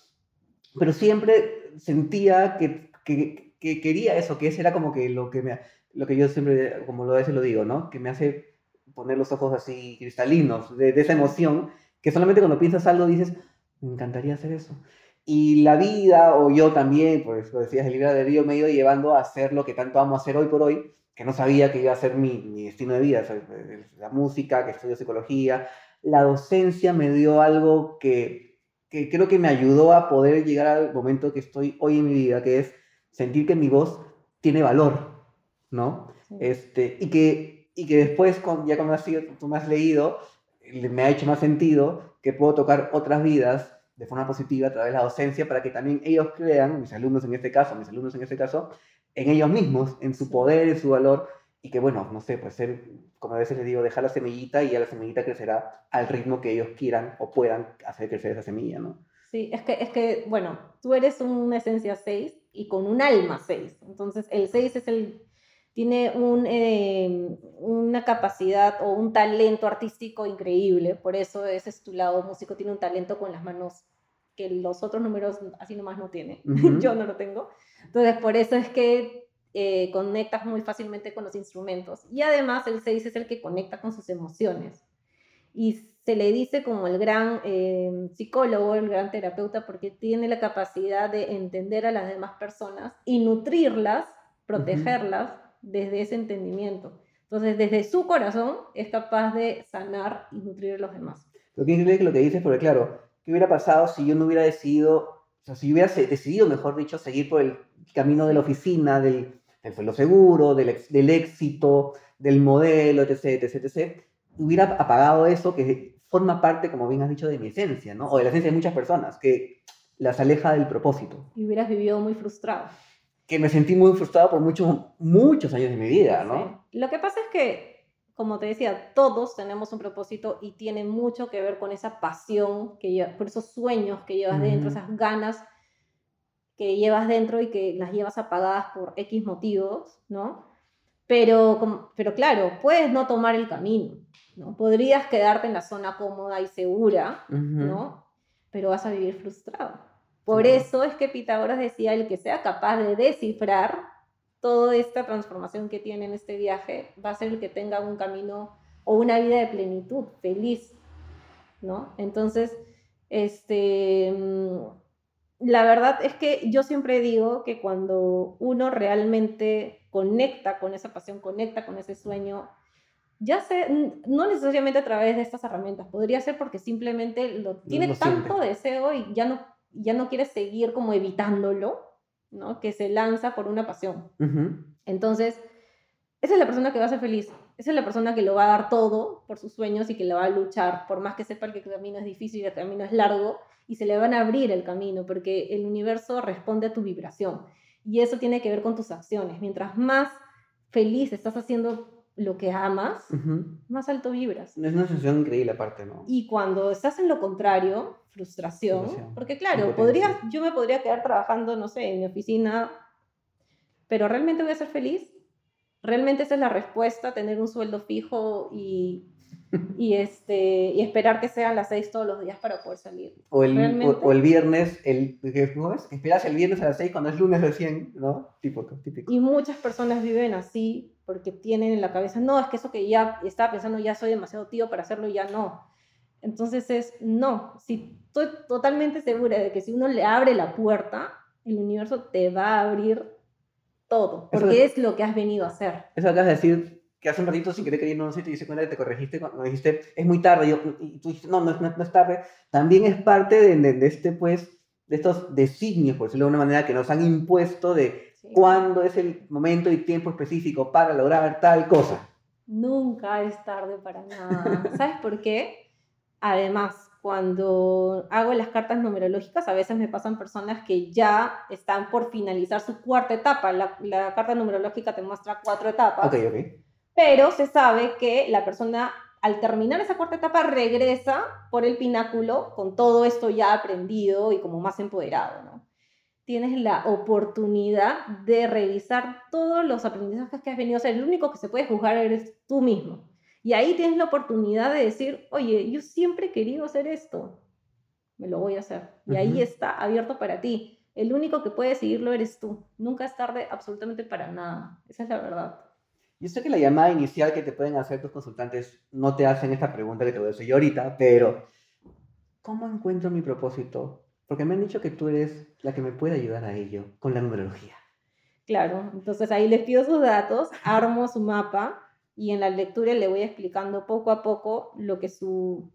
Pero siempre sentía que, que que quería eso, que ese era como que lo que me, lo que yo siempre, como lo a veces lo digo, ¿no? Que me hace poner los ojos así cristalinos de, esa emoción, que solamente cuando piensas algo dices, me encantaría hacer eso. Y la vida, o yo también, pues lo decías, el libro de Río me ha ido llevando a hacer lo que tanto amo hacer hoy por hoy, que no sabía que iba a ser mi, mi destino de vida, la música, que estudio psicología. La docencia me dio algo que, que creo que me ayudó a poder llegar al momento que estoy hoy en mi vida, que es sentir que mi voz tiene valor, ¿no? Este, y, que, y que después, con, ya cuando has sido, tú me has leído, me ha hecho más sentido que puedo tocar otras vidas de forma positiva a través de la docencia para que también ellos crean, mis alumnos en este caso, mis alumnos en este caso, en ellos mismos, en su poder, en su valor, y que bueno, no sé, pues ser, como a veces les digo, dejar la semillita y ya la semillita crecerá al ritmo que ellos quieran o puedan hacer crecer esa semilla, ¿no? Sí, es que, es que bueno, tú eres una esencia 6 y con un alma 6. Entonces, el 6 es el, tiene un, eh, una capacidad o un talento artístico increíble, por eso ese es tu lado músico, tiene un talento con las manos que los otros números así nomás no tiene, yo no lo tengo. Entonces, por eso es que eh, conectas muy fácilmente con los instrumentos. Y además el 6 es el que conecta con sus emociones. Y se le dice como el gran eh, psicólogo, el gran terapeuta, porque tiene la capacidad de entender a las demás personas y nutrirlas, protegerlas desde ese entendimiento. Entonces, desde su corazón es capaz de sanar y nutrir a los demás. Lo que es lo que dices, porque claro, ¿qué hubiera pasado si yo no hubiera decidido, o sea, si yo hubiera decidido, mejor dicho, seguir por el camino de la oficina, del, del lo seguro, del, del éxito, del modelo, etc., etc., etc., hubiera apagado eso que forma parte, como bien has dicho, de mi esencia, ¿no? O de la esencia de muchas personas, que las aleja del propósito. Y hubieras vivido muy frustrado. Que me sentí muy frustrado por muchos, muchos años de mi vida, ¿no? Lo que pasa es que, como te decía, todos tenemos un propósito y tiene mucho que ver con esa pasión, que por esos sueños que llevas dentro, esas ganas que llevas dentro y que las llevas apagadas por X motivos, ¿no? Pero, pero claro, puedes no tomar el camino, ¿no? Podrías quedarte en la zona cómoda y segura, ¿no? Pero vas a vivir frustrado. Por eso es que Pitágoras decía, el que sea capaz de descifrar toda esta transformación que tiene en este viaje, va a ser el que tenga un camino o una vida de plenitud, feliz, ¿no? Entonces, este, mm, la verdad es que yo siempre digo que cuando uno realmente conecta con esa pasión, conecta con ese sueño, ya sé, no necesariamente a través de estas herramientas, podría ser porque simplemente lo tiene tanto deseo y ya no, ya no quiere seguir como evitándolo, ¿no? Que se lanza por una pasión. Entonces, esa es la persona que va a ser feliz, esa es la persona que lo va a dar todo por sus sueños y que lo va a luchar, por más que sepa que el camino es difícil y el camino es largo, y se le van a abrir el camino, porque el universo responde a tu vibración. Y eso tiene que ver con tus acciones. Mientras más feliz estás haciendo lo que amas, más alto vibras. Es una sensación increíble aparte, ¿no? Y cuando estás en lo contrario, frustración, porque claro, podría, yo me podría quedar trabajando, no sé, en mi oficina, pero ¿realmente voy a ser feliz? ¿Realmente esa es la respuesta, tener un sueldo fijo y, y, este, y esperar que sean las seis todos los días para poder salir? O el, o, el viernes, el, ¿cómo es? Esperas el viernes a las seis cuando es lunes recién, ¿no? Típico, típico. Y muchas personas viven así porque tienen en la cabeza, no, es que eso que ya estaba pensando, ya soy demasiado tío para hacerlo, ya no. Entonces es, no, si estoy totalmente segura de que si uno le abre la puerta, el universo te va a abrir todo, porque es lo que has venido a hacer. Eso acabas de decir que hace un ratito, sin querer queriendo, no sé, te hice cuenta que te corregiste cuando dijiste, es muy tarde, y, tú dijiste, no, no, no, es tarde, también es parte de, de, este, pues, de estos designios, por decirlo de una manera, que nos han impuesto de cuándo es el momento y tiempo específico para lograr tal cosa. Nunca es tarde para nada. ¿Sabes por qué? Además, cuando hago las cartas numerológicas, a veces me pasan personas que ya están por finalizar su cuarta etapa. La, la carta numerológica te muestra cuatro etapas. Ok, ok pero se sabe que la persona al terminar esa cuarta etapa regresa por el pináculo con todo esto ya aprendido y como más empoderado, ¿no? Tienes la oportunidad de revisar todos los aprendizajes que has venido a hacer. El único que se puede juzgar eres tú mismo. Y ahí tienes la oportunidad de decir, oye, yo siempre he querido hacer esto, me lo voy a hacer. Y ahí está abierto para ti. El único que puede seguirlo eres tú. Nunca es tarde absolutamente para nada. Esa es la verdad. Yo sé que la llamada inicial que te pueden hacer tus consultantes no te hacen esta pregunta que te voy a hacer yo ahorita, pero ¿cómo encuentro mi propósito? Porque me han dicho que tú eres la que me puede ayudar a ello con la numerología. Claro, entonces ahí les pido sus datos, armo su mapa y en la lectura le voy explicando poco a poco lo que su,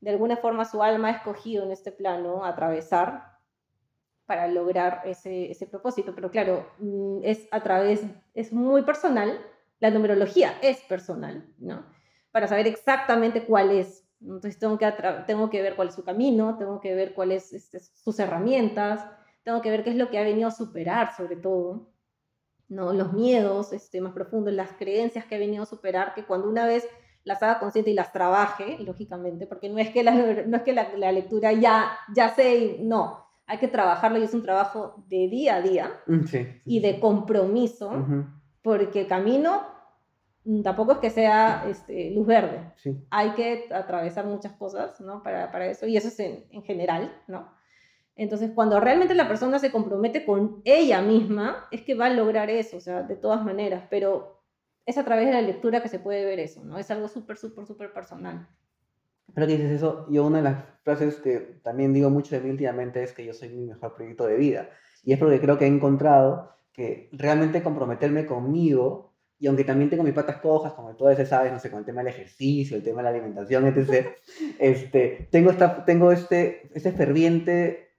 de alguna forma su alma ha escogido en este plano atravesar para lograr ese, ese propósito. Pero claro, mm, es a través, es muy personal, la numerología es personal, ¿no? Para saber exactamente cuál es. Entonces tengo que, tengo que ver cuál es su camino, tengo que ver cuáles este, sus herramientas, tengo que ver qué es lo que ha venido a superar sobre todo, ¿no? Los miedos este, más profundos, las creencias que ha venido a superar, que cuando una vez las haga consciente y las trabaje, lógicamente, porque no es que la, no es que la, la lectura ya, ya sé, no, hay que trabajarlo y es un trabajo de día a día mm, y de compromiso porque camino mm, tampoco es que sea este, luz verde. Hay que atravesar muchas cosas, ¿no? Para, para eso, y eso es en, en, general, ¿no? Entonces, cuando realmente la persona se compromete con ella misma, es que va a lograr eso, o sea, de todas maneras, pero es a través de la lectura que se puede ver eso, ¿no? Es algo súper, súper, súper personal. Pero que dices eso, yo una de las frases que también digo mucho de mí últimamente es que yo soy mi mejor proyecto de vida. Y es porque creo que he encontrado que realmente comprometerme conmigo, y aunque también tengo mis patas cojas, como a veces sabes, no sé, con el tema del ejercicio, el tema de la alimentación, etc., este, tengo, esta, tengo este, este ferviente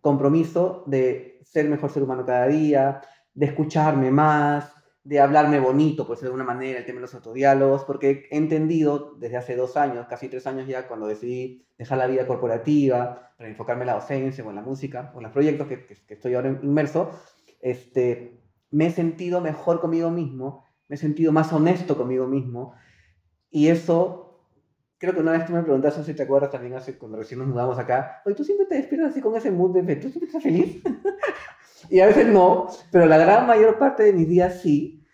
compromiso de ser mejor ser humano cada día, de escucharme más, de hablarme bonito, por decirlo de alguna manera, el tema de los autodiálogos, porque he entendido desde hace dos años, casi tres años ya, cuando decidí dejar la vida corporativa para enfocarme en la docencia o en la música o en los proyectos que, que estoy ahora inmerso, este, me he sentido mejor conmigo mismo, me he sentido más honesto conmigo mismo. Y eso, creo que una vez tú me preguntaste, si te acuerdas también hace cuando recién nos mudamos acá, oye, tú siempre te despiertas así con ese mood de, ¿tú siempre estás feliz? y a veces no, pero la gran mayor parte de mis días sí.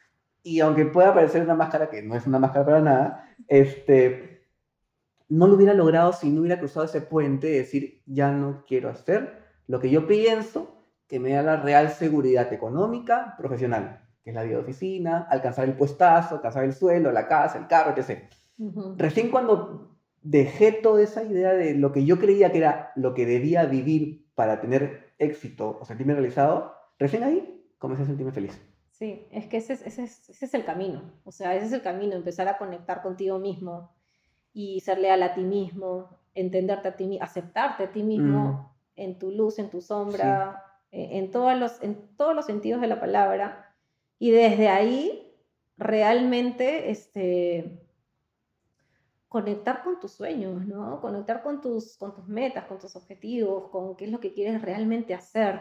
Y aunque pueda parecer una máscara, que no es una máscara para nada, este, no lo hubiera logrado si no hubiera cruzado ese puente de decir, ya no quiero hacer lo que yo pienso que me da la real seguridad económica profesional, que es la vida de oficina, alcanzar el puestazo, alcanzar el suelo, la casa, el carro, etc. Recién cuando dejé toda esa idea de lo que yo creía que era lo que debía vivir para tener éxito o sentirme realizado, recién ahí comencé a sentirme feliz. Sí, es que ese, ese, ese es el camino, o sea, ese es el camino, empezar a conectar contigo mismo y ser leal a ti mismo, entenderte a ti mismo, aceptarte a ti mismo mm. en tu luz, en tu sombra, en, todos los, en todos los sentidos de la palabra. Y desde ahí, realmente, este, conectar con tus sueños, ¿no? Conectar con tus, con tus metas, con tus objetivos, con qué es lo que quieres realmente hacer.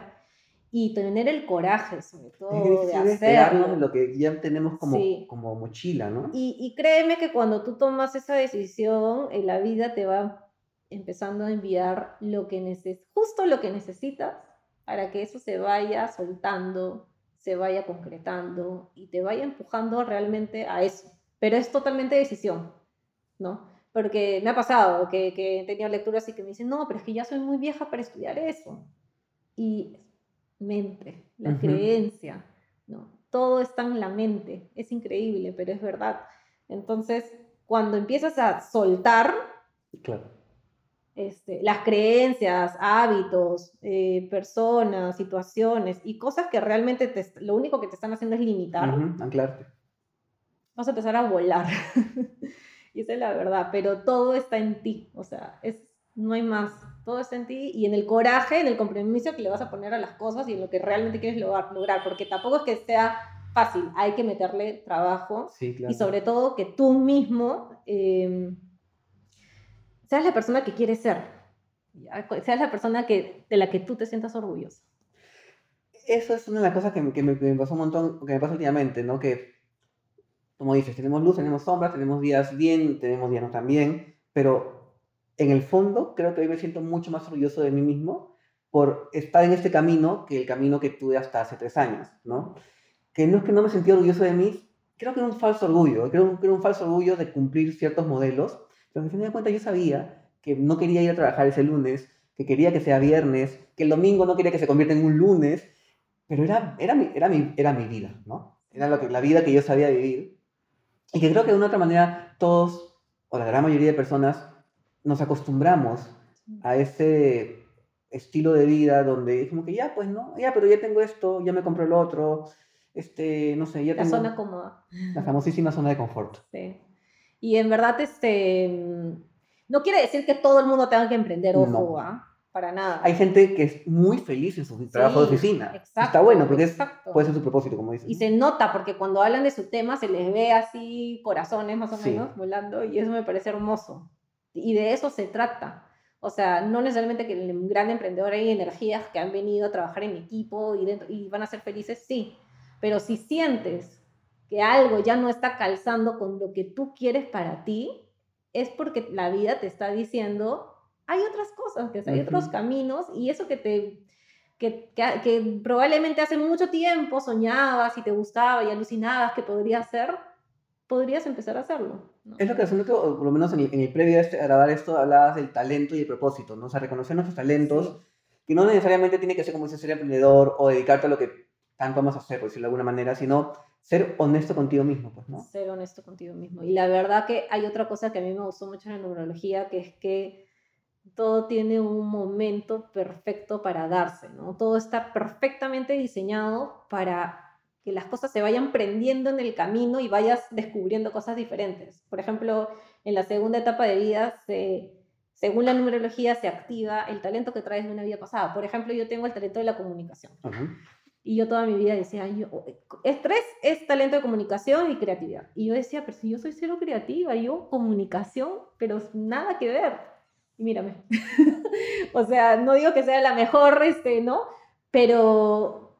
Y tener el coraje, sobre todo, de hacerlo. lo que ya tenemos como, como mochila, ¿no? Y, y, créeme que cuando tú tomas esa decisión, en la vida te va empezando a enviar lo que neces justo lo que necesitas para que eso se vaya soltando, se vaya concretando y te vaya empujando realmente a eso. Pero es totalmente decisión, ¿no? Porque me ha pasado que, que he tenido lecturas y que me dicen, no, pero es que ya soy muy vieja para estudiar eso. Y mente, la creencia, ¿no? Todo está en la mente, es increíble, pero es verdad. Entonces, cuando empiezas a soltar, claro este, las creencias, hábitos, eh, personas, situaciones y cosas que realmente te, lo único que te están haciendo es limitar, anclarte. Vas a empezar a volar. y esa es la verdad, pero todo está en ti, o sea, es, no hay más, todo está en ti y en el coraje, en el compromiso que le vas a poner a las cosas y en lo que realmente quieres lograr, lograr porque tampoco es que sea fácil, hay que meterle trabajo y sobre todo que tú mismo... Eh, seas la persona que quieres ser, seas la persona que, de la que tú te sientas orgulloso. Eso es una de las cosas que, que, me, pasó un montón, que me pasa últimamente, ¿no? Que, como dices, tenemos luz, tenemos sombras, tenemos días bien, tenemos días no tan bien, pero en el fondo creo que hoy me siento mucho más orgulloso de mí mismo por estar en este camino que el camino que tuve hasta hace tres años, ¿no? Que no es que no me sentí orgulloso de mí, creo que era un falso orgullo, creo que era un falso orgullo de cumplir ciertos modelos pero al final de cuentas yo sabía que no quería ir a trabajar ese lunes, que quería que sea viernes, que el domingo no quería que se convierta en un lunes, pero era, era, mi, era, mi, era mi vida, ¿no? Era lo que, la vida que yo sabía vivir. Y que creo que de una otra manera todos, o la gran mayoría de personas, nos acostumbramos a ese estilo de vida donde es como que ya, pues no, ya, pero ya tengo esto, ya me compré lo otro, este, no sé, ya tengo... La zona cómoda. La famosísima zona de confort. Sí. Y en verdad, este, no quiere decir que todo el mundo tenga que emprender, ojo, ¿ah? para nada. Hay gente que es muy feliz en su trabajo de oficina. Exacto, Está bueno, porque puede ser su propósito, como dices. Y se nota, porque cuando hablan de su tema se les ve así corazones más o menos volando, y eso me parece hermoso. Y de eso se trata. O sea, no necesariamente que el gran emprendedor hay energías que han venido a trabajar en equipo y, dentro, y van a ser felices, sí. Pero si sientes que algo ya no está calzando con lo que tú quieres para ti, es porque la vida te está diciendo, hay otras cosas, que hay otros caminos y eso que te... Que, que, probablemente hace mucho tiempo soñabas y te gustaba y alucinabas que podría ser, podrías empezar a hacerlo. Es lo que hacemos, por lo menos en el, previo a, este, grabar esto, hablabas del talento y el propósito, ¿no? O sea, reconocer nuestros talentos, que no necesariamente tiene que ser como dice ser emprendedor o dedicarte a lo que tanto vamos a hacer, por decirlo de alguna manera, sino ser honesto contigo mismo, pues, ¿no? Ser honesto contigo mismo. Y la verdad que hay otra cosa que a mí me gustó mucho en la numerología, que es que todo tiene un momento perfecto para darse, ¿no? Todo está perfectamente diseñado para que las cosas se vayan prendiendo en el camino y vayas descubriendo cosas diferentes. Por ejemplo, en la segunda etapa de vida, se, según la numerología, se activa el talento que traes de una vida pasada. Por ejemplo, yo tengo el talento de la comunicación. Y yo toda mi vida decía, yo, estrés es talento de comunicación y creatividad. Y yo decía, pero si yo soy cero creativa, yo comunicación, pero nada que ver. Y mírame. o sea, no digo que sea la mejor, este, ¿no? Pero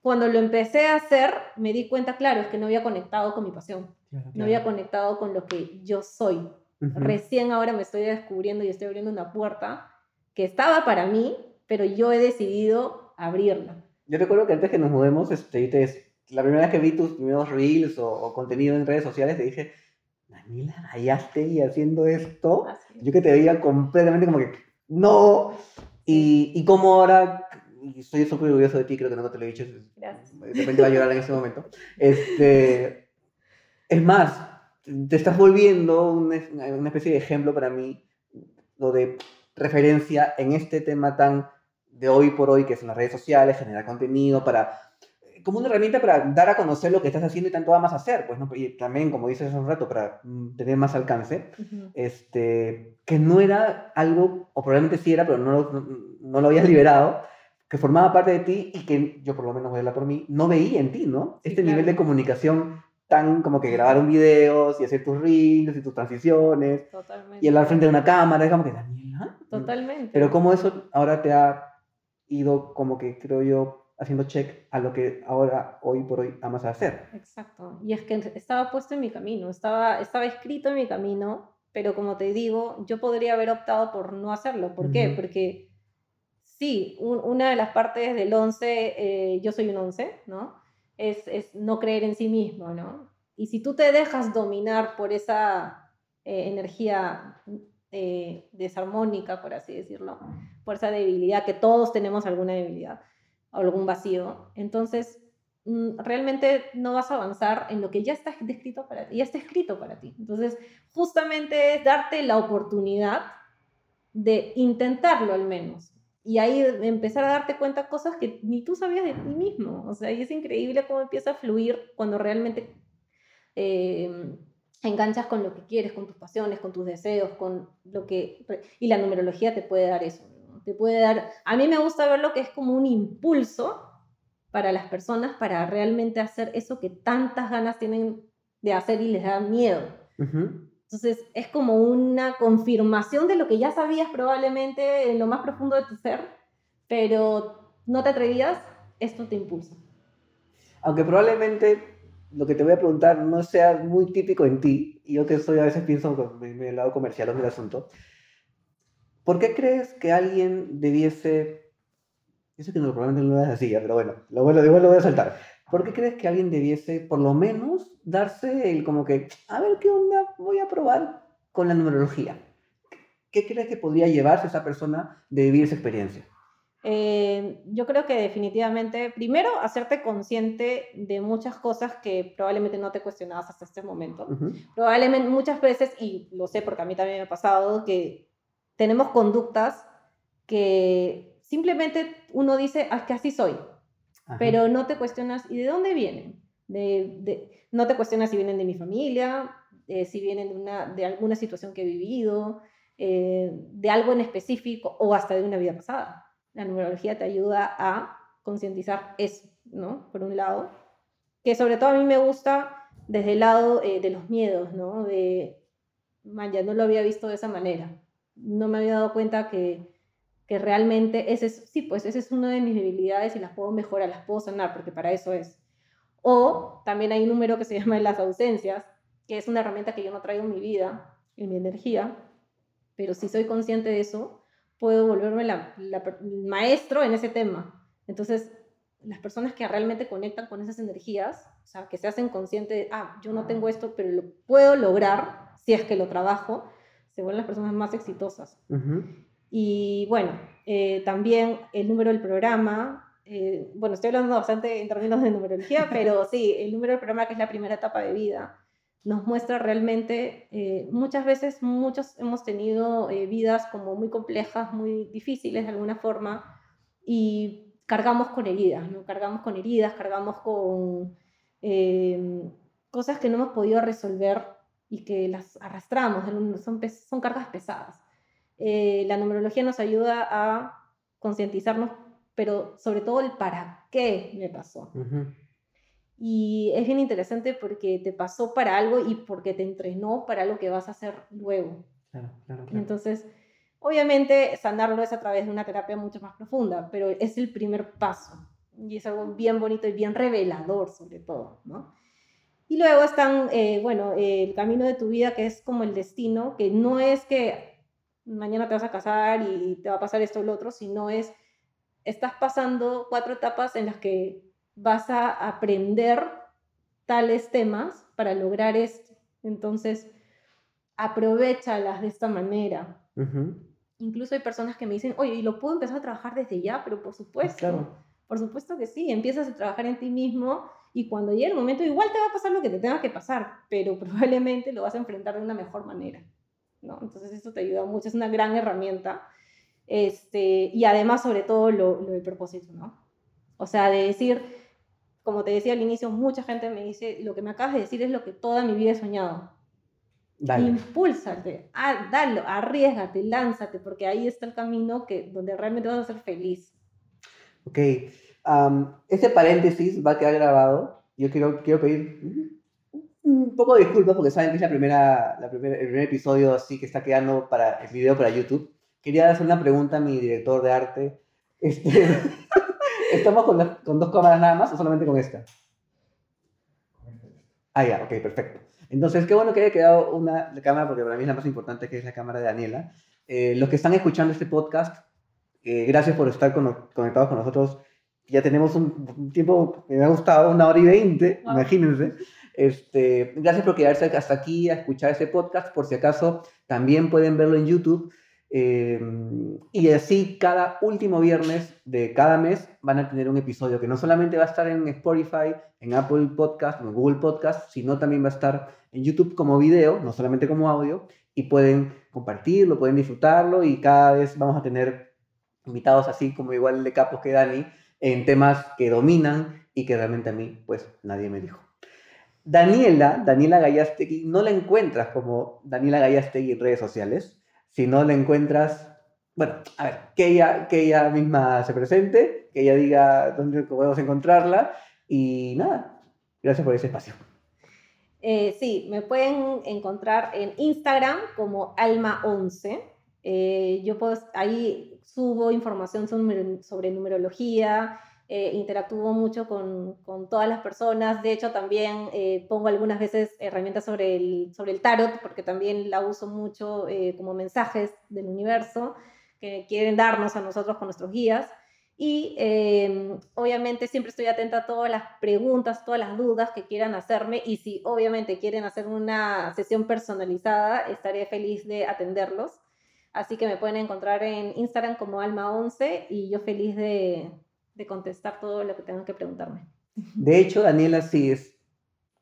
cuando lo empecé a hacer, me di cuenta, claro, es que no había conectado con mi pasión. No había conectado con lo que yo soy. Recién ahora me estoy descubriendo y estoy abriendo una puerta que estaba para mí, pero yo he decidido abrirla. Yo recuerdo que antes que nos mudemos, este, te, la primera vez que vi tus primeros reels o, contenido en redes sociales, te dije, Daniela, y haciendo esto. Yo que te veía completamente como que, no. Y, y como ahora, y estoy súper orgulloso de ti, creo que no te lo he dicho. Gracias. De repente va a llorar en ese momento. Este, es más, te estás volviendo una, una especie de ejemplo para mí, lo de referencia en este tema tan de hoy por hoy, que son las redes sociales, generar contenido para como una herramienta para dar a conocer lo que estás haciendo y tanto más hacer, pues, ¿no? Y también, como dices hace un rato, para mm, tener más alcance, este, que no era algo, o probablemente sí era, pero no, no, lo habías liberado, que formaba parte de ti y que yo, por lo menos voy a hablar por mí, no veía en ti, ¿no? este nivel de comunicación tan como que grabar un video y hacer tus reels y tus transiciones Totalmente. y hablar frente a una cámara, es como que, Daniela. Totalmente. Pero cómo eso ahora te ha ido como que creo yo haciendo check a lo que ahora, hoy por hoy, amas hacer. Exacto. Y es que estaba puesto en mi camino, estaba, estaba escrito en mi camino, pero como te digo, yo podría haber optado por no hacerlo. ¿Por qué? Porque sí, una de las partes del 11, eh, yo soy un 11, ¿no? Es, es, no creer en sí mismo, ¿no? Y si tú te dejas dominar por esa eh, energía eh, desarmónica, por así decirlo, por esa debilidad, que todos tenemos alguna debilidad o algún vacío. Entonces, mm, realmente no vas a avanzar en lo que ya está descrito para ti, ya está escrito para ti. Entonces, justamente es darte la oportunidad de intentarlo al menos. Y ahí empezar a darte cuenta cosas que ni tú sabías de ti mismo. O sea, y es increíble cómo empieza a fluir cuando realmente eh, enganchas con lo que quieres, con tus pasiones, con tus deseos, con lo que... Y la numerología te puede dar eso. Te puede dar... A mí me gusta ver lo que es como un impulso para las personas para realmente hacer eso que tantas ganas tienen de hacer y les da miedo. Entonces es como una confirmación de lo que ya sabías probablemente en lo más profundo de tu ser, pero no te atrevías, esto te impulsa. Aunque probablemente lo que te voy a preguntar no sea muy típico en ti, y yo que soy a veces pienso en el lado comercial del asunto, ¿por qué crees que alguien debiese, eso que no, probablemente no lo es así, pero bueno, lo, bueno, lo voy a saltar, ¿por qué crees que alguien debiese por lo menos darse el como que, a ver qué onda, voy a probar con la numerología? ¿Qué crees que podría llevarse esa persona de vivir esa experiencia? Eh, yo creo que definitivamente, primero, hacerte consciente de muchas cosas que probablemente no te cuestionabas hasta este momento. Probablemente muchas veces, y lo sé porque a mí también me ha pasado, que tenemos conductas que simplemente uno dice, ah, que así soy, pero no te cuestionas, ¿y de dónde vienen? De, no te cuestionas si vienen de mi familia, eh, si vienen de, una, de alguna situación que he vivido, eh, de algo en específico o hasta de una vida pasada. La numerología te ayuda a concientizar eso, ¿no? Por un lado, que sobre todo a mí me gusta desde el lado eh, de los miedos, ¿no? De, man, ya no lo había visto de esa manera. No me había dado cuenta que que realmente ese es, sí, pues ese es una de mis debilidades y las puedo mejorar, las puedo sanar, porque para eso es. O también hay un número que se llama las ausencias, que es una herramienta que yo no traigo en mi vida, en mi energía, pero si soy consciente de eso, puedo volverme la, maestro en ese tema. Entonces, las personas que realmente conectan con esas energías, o sea, que se hacen conscientes de, ah, yo no tengo esto, pero lo puedo lograr si es que lo trabajo, se vuelven las personas más exitosas. Y bueno, eh, también el número del programa, eh, bueno, estoy hablando bastante en términos de numerología, pero sí, el número del programa, que es la primera etapa de vida, nos muestra realmente, eh, muchas veces muchos hemos tenido vidas como muy complejas, muy difíciles de alguna forma, y cargamos con heridas, ¿no? Cargamos con heridas, cargamos con cosas que no hemos podido resolver y que las arrastramos, son, son cargas pesadas. Eh, la numerología nos ayuda a concientizarnos, pero sobre todo el para qué me pasó. Y es bien interesante porque te pasó para algo y porque te entrenó para lo que vas a hacer luego. Entonces, obviamente, sanarlo es a través de una terapia mucho más profunda, pero es el primer paso. Y es algo bien bonito y bien revelador, sobre todo, ¿no? Y luego están, eh, bueno, el camino de tu vida, que es como el destino, que no es que mañana te vas a casar y te va a pasar esto o lo otro, sino es, estás pasando cuatro etapas en las que vas a aprender tales temas para lograr esto. Entonces, aprovechalas de esta manera. Incluso hay personas que me dicen, oye, ¿y lo puedo empezar a trabajar desde ya? Pero por supuesto, por supuesto que sí, empiezas a trabajar en ti mismo y cuando llegue el momento igual te va a pasar lo que te tenga que pasar, pero probablemente lo vas a enfrentar de una mejor manera. ¿no? Entonces esto te ayuda mucho, es una gran herramienta. Este, y además, sobre todo, lo, lo del propósito, ¿no? O sea, de decir, como te decía al inicio, mucha gente me dice, lo que me acabas de decir es lo que toda mi vida he soñado. Dale. Impúlsate, ah, dalo, arriesgate, lánzate, porque ahí está el camino que, donde realmente vas a ser feliz. Ok, este paréntesis va a quedar grabado. Yo quiero, quiero pedir un poco de disculpas porque saben que es la primera, la primera, el primer episodio así que está quedando para el video para YouTube. Quería hacer una pregunta a mi director de arte. Este, ¿Estamos con, con, dos cámaras nada más o solamente con esta? Ah, ya, ok, perfecto. Entonces, qué bueno que haya quedado una cámara, porque para mí es la más importante, que es la cámara de Daniela. Eh, los que están escuchando este podcast, eh, gracias por estar conectados con nosotros. Ya tenemos un, tiempo que me ha gustado, una hora y veinte, imagínense. Este, gracias por quedarse hasta aquí a escuchar este podcast. Por si acaso, también pueden verlo en YouTube. Eh, y así cada último viernes de cada mes van a tener un episodio que no solamente va a estar en Spotify, en Apple Podcast, en Google Podcast, sino también va a estar en YouTube como video, no solamente como audio, y pueden compartirlo, pueden disfrutarlo y cada vez vamos a tener invitados así como igual de capos que Dani en temas que dominan y que realmente a mí pues nadie me dijo. Daniela, Daniela Gallastegui, no la encuentras como Daniela Gallastegui en redes sociales, sino la encuentras, bueno, a ver, que ella, que ella misma se presente, que ella diga dónde podemos encontrarla y nada, gracias por ese espacio. Eh, sí, me pueden encontrar en Instagram como Alma11. Eh, yo puedo, ahí subo información sobre, numerología, eh, interactúo mucho con, con, todas las personas. De hecho, también eh, pongo algunas veces herramientas sobre el, sobre el tarot, porque también la uso mucho eh, como mensajes del universo que quieren darnos a nosotros con nuestros guías. Y obviamente siempre estoy atenta a todas las preguntas, todas las dudas que quieran hacerme. Y si obviamente quieren hacer una sesión personalizada, estaré feliz de atenderlos. Así que me pueden encontrar en Instagram como Alma11 y yo feliz de, de contestar todo lo que tengan que preguntarme. De hecho, Daniela sí es,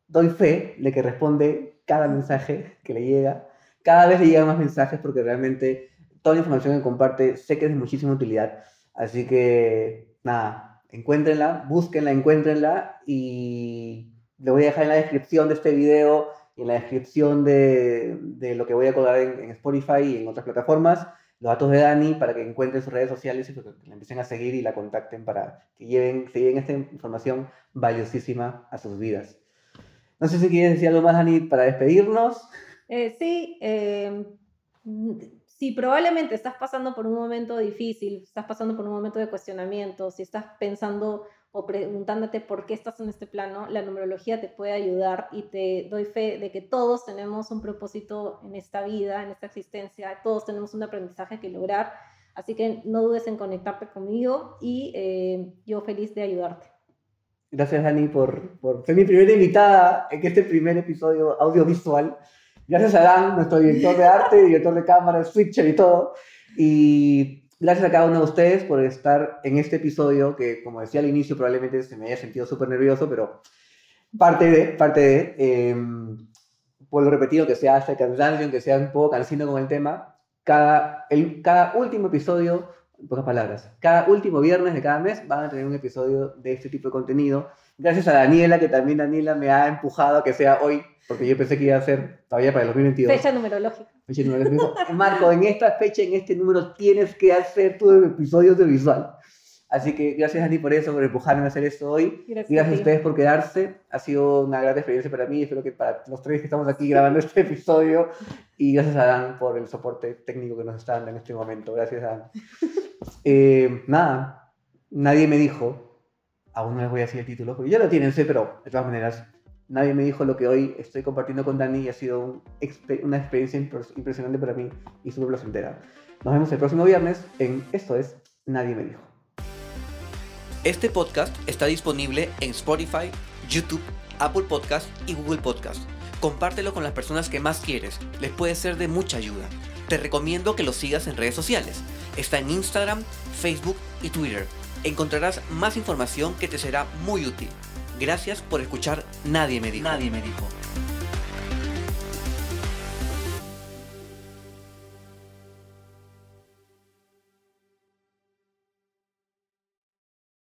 doy fe de que responde cada mensaje que le llega. Cada vez le llegan más mensajes porque realmente toda la información que comparte sé que es de muchísima utilidad. Así que, nada, encuéntrenla, búsquenla, encuéntrenla y le voy a dejar en la descripción de este video en la descripción de, de lo que voy a colgar en, Spotify y en otras plataformas los datos de Dani para que encuentren sus redes sociales y que la empiecen a seguir y la contacten para que lleven, lleven esta información valiosísima a sus vidas. No sé si quieres decir algo más, Dani, para despedirnos. Eh, sí, eh, si probablemente estás pasando por un momento difícil, estás pasando por un momento de cuestionamiento, si estás pensando o preguntándote por qué estás en este plano, la numerología te puede ayudar y te doy fe de que todos tenemos un propósito en esta vida, en esta existencia, todos tenemos un aprendizaje que lograr, así que no dudes en conectarte conmigo y eh, yo feliz de ayudarte. Gracias Dani por, por ser mi primera invitada en este primer episodio audiovisual. Gracias a Dan, nuestro director de arte, director de cámara, switcher y todo. Y Gracias a cada uno de ustedes por estar en este episodio que, como decía al inicio, probablemente se me haya sentido súper nervioso, pero parte de, parte de, eh, por lo repetido que sea hasta cansancio, que sea un poco cansino con el tema, cada, el, cada último episodio, en pocas palabras, cada último viernes de cada mes van a tener un episodio de este tipo de contenido. Gracias a Daniela, que también Daniela me ha empujado a que sea hoy, porque yo pensé que iba a ser todavía para el 2022. Fecha numerológica. Marco, en esta fecha, en este número, tienes que hacer tu episodio de visual. Así que gracias a ti por eso, por empujarme a hacer esto hoy. Gracias, gracias a, ustedes por quedarse. Ha sido una gran experiencia para mí. Espero que para los tres que estamos aquí grabando este episodio. Y gracias a Dan por el soporte técnico que nos está dando en este momento. Gracias, Dan. Eh, nada, nadie me dijo, aún no les voy a decir el título, porque ya lo tienen, sé, pero de todas maneras, nadie me dijo lo que hoy estoy compartiendo con Dani y ha sido una experiencia impresionante para mí y súper placentera. Nos vemos el próximo viernes en Esto es Nadie me dijo. Este podcast está disponible en Spotify, YouTube, Apple Podcast y Google Podcast. Compártelo con las personas que más quieres, les puede ser de mucha ayuda. Te recomiendo que lo sigas en redes sociales. Está en Instagram, Facebook y Twitter. Encontrarás más información que te será muy útil. Gracias por escuchar Nadie me dijo.